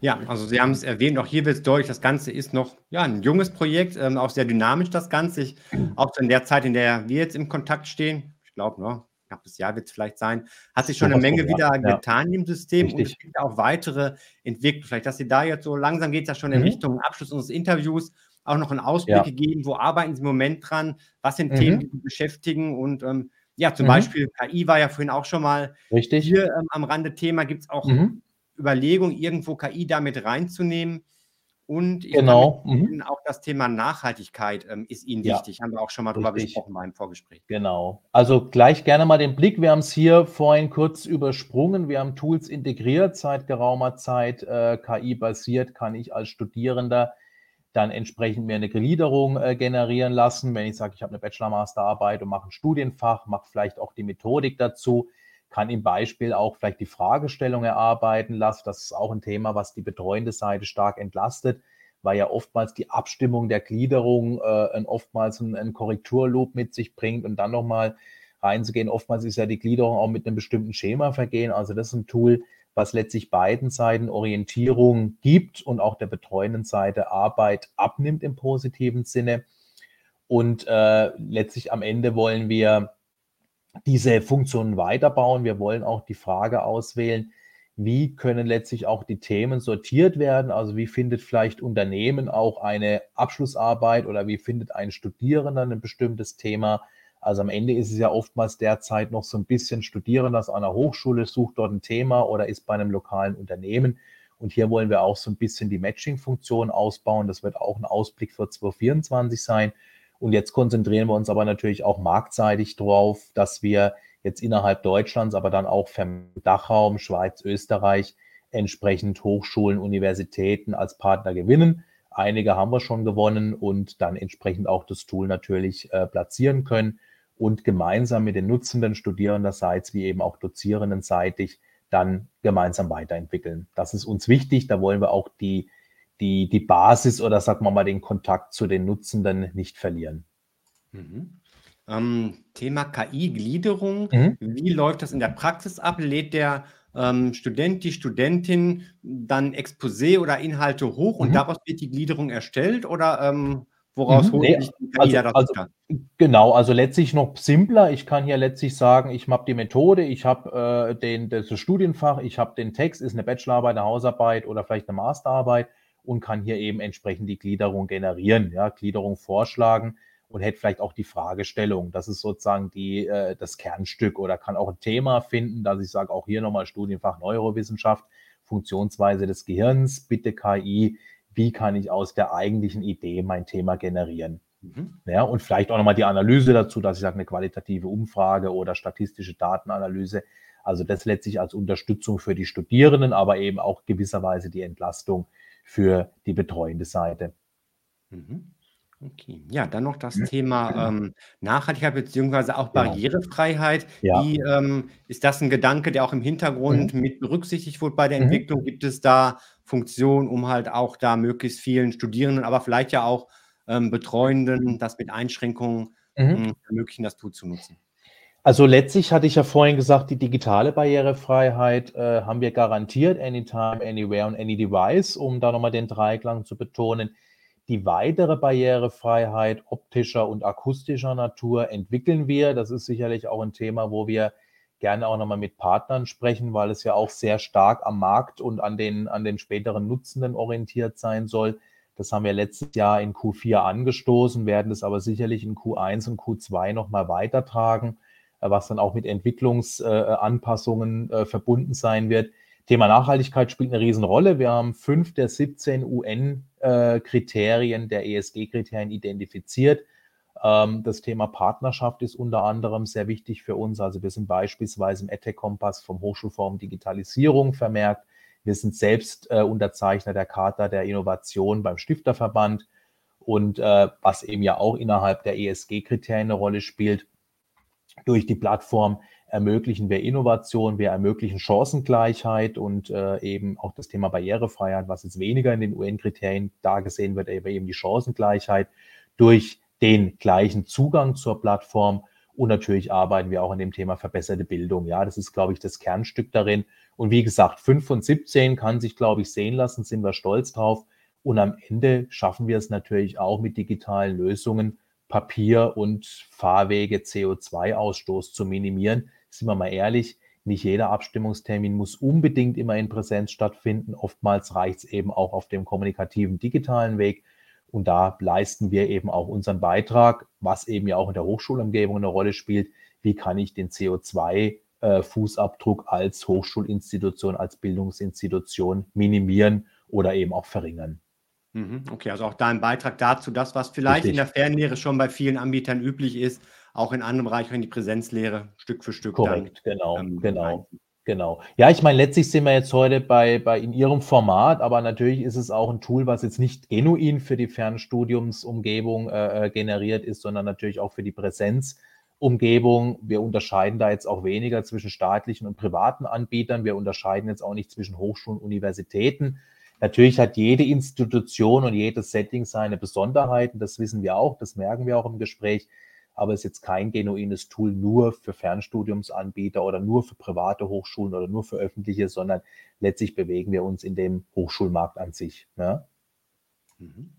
Ja, also Sie haben es erwähnt, auch hier wird es deutlich, das Ganze ist noch ja, ein junges Projekt, ähm, auch sehr dynamisch das Ganze. Ich, auch in der Zeit, in der wir jetzt im Kontakt stehen, ich glaube, ne, knappes Jahr wird es vielleicht sein, hat sich schon eine Menge von, wieder ja. getan im System Richtig. und es gibt auch weitere Entwicklungen. Vielleicht, dass Sie da jetzt so langsam geht es ja schon in mhm. Richtung Abschluss unseres Interviews auch noch einen Ausblick ja. gegeben, wo arbeiten Sie im Moment dran, was sind mhm. Themen, die Sie beschäftigen und ähm, ja, zum mhm. Beispiel KI war ja vorhin auch schon mal Richtig. hier ähm, am Rande Thema. Gibt es auch mhm. Überlegung, irgendwo KI damit reinzunehmen. Und ich genau. Mhm. auch das Thema Nachhaltigkeit ähm, ist Ihnen ja. wichtig. Haben wir auch schon mal drüber Richtig. gesprochen beim Vorgespräch. Genau. Also gleich gerne mal den Blick. Wir haben es hier vorhin kurz übersprungen. Wir haben Tools integriert seit geraumer Zeit. Äh, KI-basiert kann ich als Studierender dann entsprechend mir eine Gliederung äh, generieren lassen. Wenn ich sage, ich habe eine Bachelor-Masterarbeit und mache ein Studienfach, mache vielleicht auch die Methodik dazu kann im Beispiel auch vielleicht die Fragestellung erarbeiten lassen. Das ist auch ein Thema, was die betreuende Seite stark entlastet, weil ja oftmals die Abstimmung der Gliederung äh, oftmals einen, Korrekturloop mit sich bringt und dann nochmal reinzugehen. Oftmals ist ja die Gliederung auch mit einem bestimmten Schema vergehen. Also das ist ein Tool, was letztlich beiden Seiten Orientierung gibt und auch der betreuenden Seite Arbeit abnimmt im positiven Sinne. Und äh, letztlich am Ende wollen wir diese Funktionen weiterbauen. Wir wollen auch die Frage auswählen, wie können letztlich auch die Themen sortiert werden? Also wie findet vielleicht Unternehmen auch eine Abschlussarbeit oder wie findet ein Studierender ein bestimmtes Thema? Also am Ende ist es ja oftmals derzeit noch so ein bisschen Studierender aus einer Hochschule, sucht dort ein Thema oder ist bei einem lokalen Unternehmen. Und hier wollen wir auch so ein bisschen die Matching-Funktion ausbauen. Das wird auch ein Ausblick für 2024 sein. Und jetzt konzentrieren wir uns aber natürlich auch marktseitig drauf, dass wir jetzt innerhalb Deutschlands, aber dann auch vom Dachraum, Schweiz, Österreich entsprechend Hochschulen, Universitäten als Partner gewinnen. Einige haben wir schon gewonnen und dann entsprechend auch das Tool natürlich äh, platzieren können und gemeinsam mit den Nutzenden Studierenderseits wie eben auch Dozierendenseitig dann gemeinsam weiterentwickeln. Das ist uns wichtig. Da wollen wir auch die die, die Basis oder sagen wir mal den Kontakt zu den Nutzenden nicht verlieren. Mhm. Ähm, Thema KI-Gliederung. Mhm. Wie läuft das in der Praxis ab? Lädt der ähm, Student, die Studentin dann Exposé oder Inhalte hoch und mhm. daraus wird die Gliederung erstellt oder ähm, woraus mhm. holt nee, sich die KI also, also, Genau, also letztlich noch simpler. Ich kann hier letztlich sagen, ich habe die Methode, ich habe äh, das Studienfach, ich habe den Text, ist eine Bachelorarbeit, eine Hausarbeit oder vielleicht eine Masterarbeit und kann hier eben entsprechend die Gliederung generieren, ja, Gliederung vorschlagen und hätte vielleicht auch die Fragestellung. Das ist sozusagen die, äh, das Kernstück oder kann auch ein Thema finden, dass ich sage, auch hier nochmal Studienfach Neurowissenschaft, Funktionsweise des Gehirns, bitte KI, wie kann ich aus der eigentlichen Idee mein Thema generieren? Mhm. Ja, und vielleicht auch nochmal die Analyse dazu, dass ich sage, eine qualitative Umfrage oder statistische Datenanalyse. Also das letztlich als Unterstützung für die Studierenden, aber eben auch gewisserweise die Entlastung für die betreuende Seite. Mhm. Okay. Ja, dann noch das Thema ähm, Nachhaltigkeit beziehungsweise auch Genau. Barrierefreiheit. Ja. Wie ähm, ist das ein Gedanke, der auch im Hintergrund Mhm. mit berücksichtigt wurde bei der Mhm. Entwicklung? Gibt es da Funktionen, um halt auch da möglichst vielen Studierenden, aber vielleicht ja auch ähm, Betreuenden, das mit Einschränkungen Mhm. mh, ermöglichen, das Tool zu nutzen? Also letztlich hatte ich ja vorhin gesagt, die digitale Barrierefreiheit äh, haben wir garantiert, anytime, anywhere und any device, um da nochmal den Dreiklang zu betonen. Die weitere Barrierefreiheit optischer und akustischer Natur entwickeln wir. Das ist sicherlich auch ein Thema, wo wir gerne auch nochmal mit Partnern sprechen, weil es ja auch sehr stark am Markt und an den, an den späteren Nutzenden orientiert sein soll. Das haben wir letztes Jahr in Q4 angestoßen, werden es aber sicherlich in Q1 und Q2 nochmal weitertragen, was dann auch mit Entwicklungsanpassungen äh, verbunden sein wird. Thema Nachhaltigkeit spielt eine Riesenrolle. Wir haben fünf der 17 UN-Kriterien der ESG-Kriterien identifiziert. Ähm, das Thema Partnerschaft ist unter anderem sehr wichtig für uns. Also wir sind beispielsweise im EdTech-Kompass vom Hochschulforum Digitalisierung vermerkt. Wir sind selbst äh, Unterzeichner der Charta der Innovation beim Stifterverband und äh, was eben ja auch innerhalb der ESG-Kriterien eine Rolle spielt. Durch die Plattform ermöglichen wir Innovation, wir ermöglichen Chancengleichheit und äh, eben auch das Thema Barrierefreiheit, was jetzt weniger in den UN-Kriterien dargesehen wird, aber eben die Chancengleichheit durch den gleichen Zugang zur Plattform. Und natürlich arbeiten wir auch an dem Thema verbesserte Bildung. Ja, das ist, glaube ich, das Kernstück darin. Und wie gesagt, 5 von 17 kann sich, glaube ich, sehen lassen, sind wir stolz drauf. Und am Ende schaffen wir es natürlich auch mit digitalen Lösungen, Papier- und Fahrwege CO2-Ausstoß zu minimieren. Sind wir mal ehrlich, nicht jeder Abstimmungstermin muss unbedingt immer in Präsenz stattfinden. Oftmals reicht es eben auch auf dem kommunikativen digitalen Weg. Und da leisten wir eben auch unseren Beitrag, was eben ja auch in der Hochschulumgebung eine Rolle spielt. Wie kann ich den CO2-Fußabdruck als Hochschulinstitution, als Bildungsinstitution minimieren oder eben auch verringern? Mhm, okay, also auch da ein Beitrag dazu, das, was vielleicht Richtig. in der Fernlehre schon bei vielen Anbietern üblich ist, auch in anderen Bereichen in die Präsenzlehre Stück für Stück Korrekt, genau, dann ähm, genau. rein. Genau. Ja, ich meine, letztlich sind wir jetzt heute bei, bei in Ihrem Format, aber natürlich ist es auch ein Tool, was jetzt nicht genuin für die Fernstudiumsumgebung äh, äh, generiert ist, sondern natürlich auch für die Präsenzumgebung. Wir unterscheiden da jetzt auch weniger zwischen staatlichen und privaten Anbietern. Wir unterscheiden jetzt auch nicht zwischen Hochschulen und Universitäten. Natürlich hat jede Institution und jedes Setting seine Besonderheiten. Das wissen wir auch, das merken wir auch im Gespräch aber es ist jetzt kein genuines Tool nur für Fernstudiumsanbieter oder nur für private Hochschulen oder nur für öffentliche, sondern letztlich bewegen wir uns in dem Hochschulmarkt an sich. Ja? Mhm.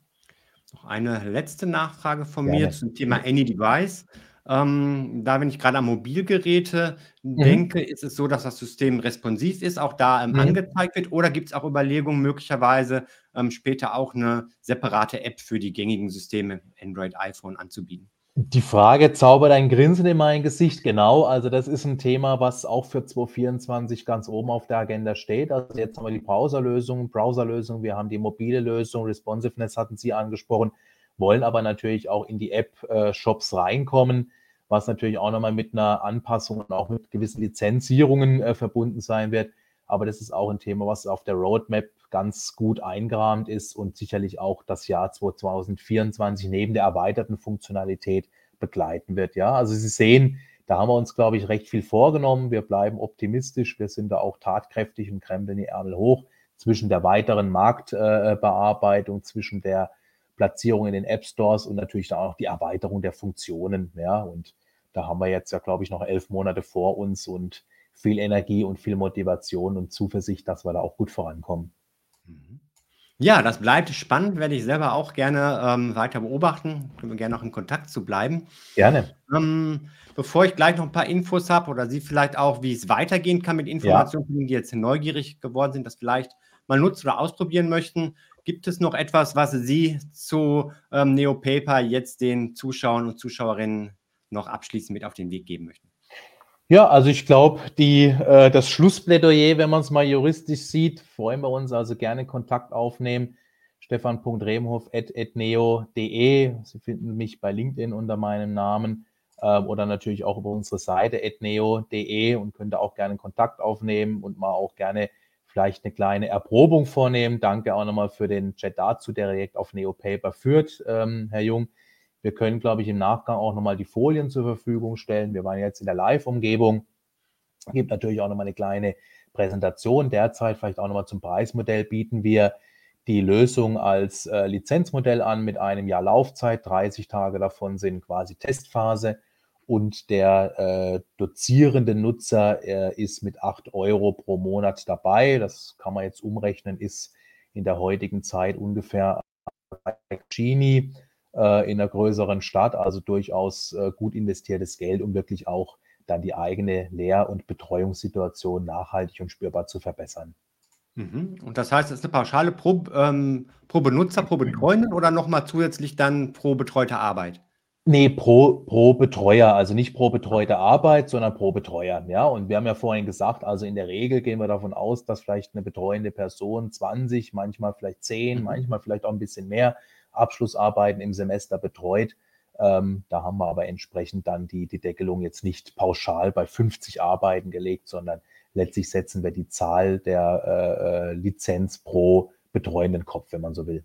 Noch eine letzte Nachfrage von Gerne. mir zum Thema Any Device. Ähm, da, wenn ich gerade an Mobilgeräte Mhm. denke, ist es so, dass das System responsiv ist, auch da ähm, Mhm. angezeigt wird, oder gibt es auch Überlegungen, möglicherweise ähm, später auch eine separate App für die gängigen Systeme, Android, iPhone, anzubieten? Die Frage zaubert ein Grinsen in mein Gesicht. Genau, also das ist ein Thema, was auch für 2024 ganz oben auf der Agenda steht. Also jetzt haben wir die Browserlösung, Browserlösung, wir haben die mobile Lösung, Responsiveness hatten Sie angesprochen, wollen aber natürlich auch in die App-Shops reinkommen, was natürlich auch nochmal mit einer Anpassung und auch mit gewissen Lizenzierungen äh, verbunden sein wird. Aber das ist auch ein Thema, was auf der Roadmap ganz gut eingerahmt ist und sicherlich auch das Jahr 2024 neben der erweiterten Funktionalität begleiten wird. Ja, also Sie sehen, da haben wir uns, glaube ich, recht viel vorgenommen. Wir bleiben optimistisch. Wir sind da auch tatkräftig und krempeln die Ärmel hoch zwischen der weiteren Marktbearbeitung, zwischen der Platzierung in den App Stores und natürlich dann auch die Erweiterung der Funktionen. Ja, und da haben wir jetzt ja, glaube ich, noch elf Monate vor uns und viel Energie und viel Motivation und Zuversicht, dass wir da auch gut vorankommen. Mhm. Ja, das bleibt spannend, werde ich selber auch gerne ähm, weiter beobachten. Können wir gerne noch in Kontakt zu bleiben. Gerne. Ähm, bevor ich gleich noch ein paar Infos habe oder Sie vielleicht auch, wie es weitergehen kann mit Informationen, ja. die jetzt neugierig geworden sind, das vielleicht mal nutzen oder ausprobieren möchten, Gibt es noch etwas, was Sie zu ähm, NeoPaper jetzt den Zuschauern und Zuschauerinnen noch abschließend mit auf den Weg geben möchten? Ja, also ich glaube, äh, das Schlussplädoyer, wenn man es mal juristisch sieht, freuen wir uns also gerne Kontakt aufnehmen. stefan.remhof.neo.de. Sie finden mich bei LinkedIn unter meinem Namen ähm, oder natürlich auch über unsere Seite etneo.de und könnt auch gerne Kontakt aufnehmen und mal auch gerne vielleicht eine kleine Erprobung vornehmen. Danke auch nochmal für den Chat dazu, der direkt auf NeoPaper führt, ähm, Herr Jung. Wir können, glaube ich, im Nachgang auch nochmal die Folien zur Verfügung stellen. Wir waren jetzt in der Live-Umgebung. Gibt natürlich auch nochmal eine kleine Präsentation. Derzeit vielleicht auch nochmal zum Preismodell bieten wir die Lösung als äh, Lizenzmodell an mit einem Jahr Laufzeit. 30 Tage davon sind quasi Testphase und der äh, dozierende Nutzer äh, ist mit 8 Euro pro Monat dabei. Das kann man jetzt umrechnen, ist in der heutigen Zeit ungefähr Gini äh, in einer größeren Stadt, also durchaus äh, gut investiertes Geld, um wirklich auch dann die eigene Lehr- und Betreuungssituation nachhaltig und spürbar zu verbessern. Mhm. Und das heißt, es ist eine Pauschale pro, ähm, pro Benutzer, pro Betreuenden oder nochmal zusätzlich dann pro betreute Arbeit? Nee, pro, pro Betreuer, also nicht pro betreute Arbeit, sondern pro Betreuer. Ja, und wir haben ja vorhin gesagt, also in der Regel gehen wir davon aus, dass vielleicht eine betreuende Person 20, manchmal vielleicht 10, mhm. manchmal vielleicht auch ein bisschen mehr Abschlussarbeiten im Semester betreut. Ähm, da haben wir aber entsprechend dann die, die Deckelung jetzt nicht pauschal bei 50 Arbeiten gelegt, sondern letztlich setzen wir die Zahl der äh, äh Lizenz pro betreuenden Kopf, wenn man so will.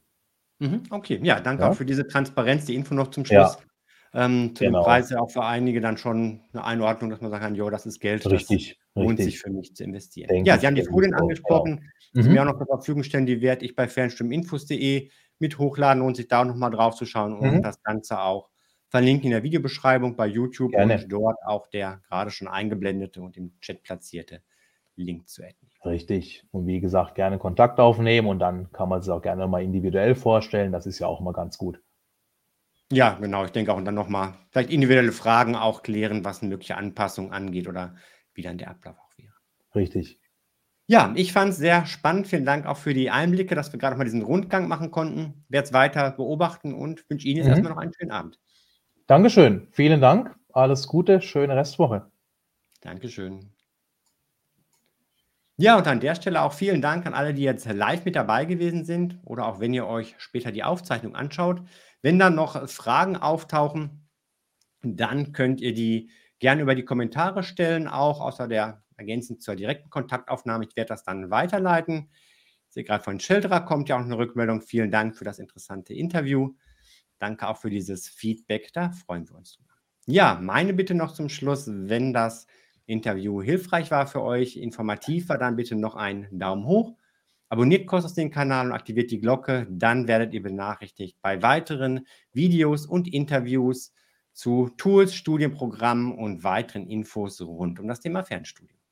Mhm, okay, ja, danke ja? auch für diese Transparenz, die Info noch zum Schluss. Ja. Ähm, zu genau. dem Preis ja auch für einige dann schon eine Einordnung, dass man sagen kann, jo, das ist Geld, richtig, das lohnt richtig. sich für mich zu investieren. Denke ja, Sie haben die Folien angesprochen, ja. die mhm. mir auch noch zur Verfügung stellen, die werde ich bei fernstimminfos.de mit hochladen und sich da nochmal drauf zu schauen und mhm. das Ganze auch verlinken in der Videobeschreibung bei YouTube Gerne. und dort auch der gerade schon eingeblendete und im Chat platzierte Link zu adden. Richtig. Und wie gesagt, gerne Kontakt aufnehmen und dann kann man es auch gerne mal individuell vorstellen. Das ist ja auch immer ganz gut. Ja, genau. Ich denke auch und dann nochmal vielleicht individuelle Fragen auch klären, was eine mögliche Anpassung angeht oder wie dann der Ablauf auch wäre. Richtig. Ja, ich fand es sehr spannend. Vielen Dank auch für die Einblicke, dass wir gerade mal diesen Rundgang machen konnten. Werde es weiter beobachten und wünsche Ihnen jetzt mhm. erstmal noch einen schönen Abend. Dankeschön. Vielen Dank. Alles Gute. Schöne Restwoche. Dankeschön. Ja, und an der Stelle auch vielen Dank an alle, die jetzt live mit dabei gewesen sind oder auch wenn ihr euch später die Aufzeichnung anschaut. Wenn dann noch Fragen auftauchen, dann könnt ihr die gerne über die Kommentare stellen, auch außer der ergänzend zur direkten Kontaktaufnahme. Ich werde das dann weiterleiten. Ich sehe gerade von Schildra kommt ja auch eine Rückmeldung. Vielen Dank für das interessante Interview. Danke auch für dieses Feedback. Da freuen wir uns drüber. Ja, meine Bitte noch zum Schluss, wenn das Interview hilfreich war für euch, informativ war, dann bitte noch einen Daumen hoch. Abonniert kostenlos den Kanal und aktiviert die Glocke, dann werdet ihr benachrichtigt bei weiteren Videos und Interviews zu Tools, Studienprogrammen und weiteren Infos rund um das Thema Fernstudium.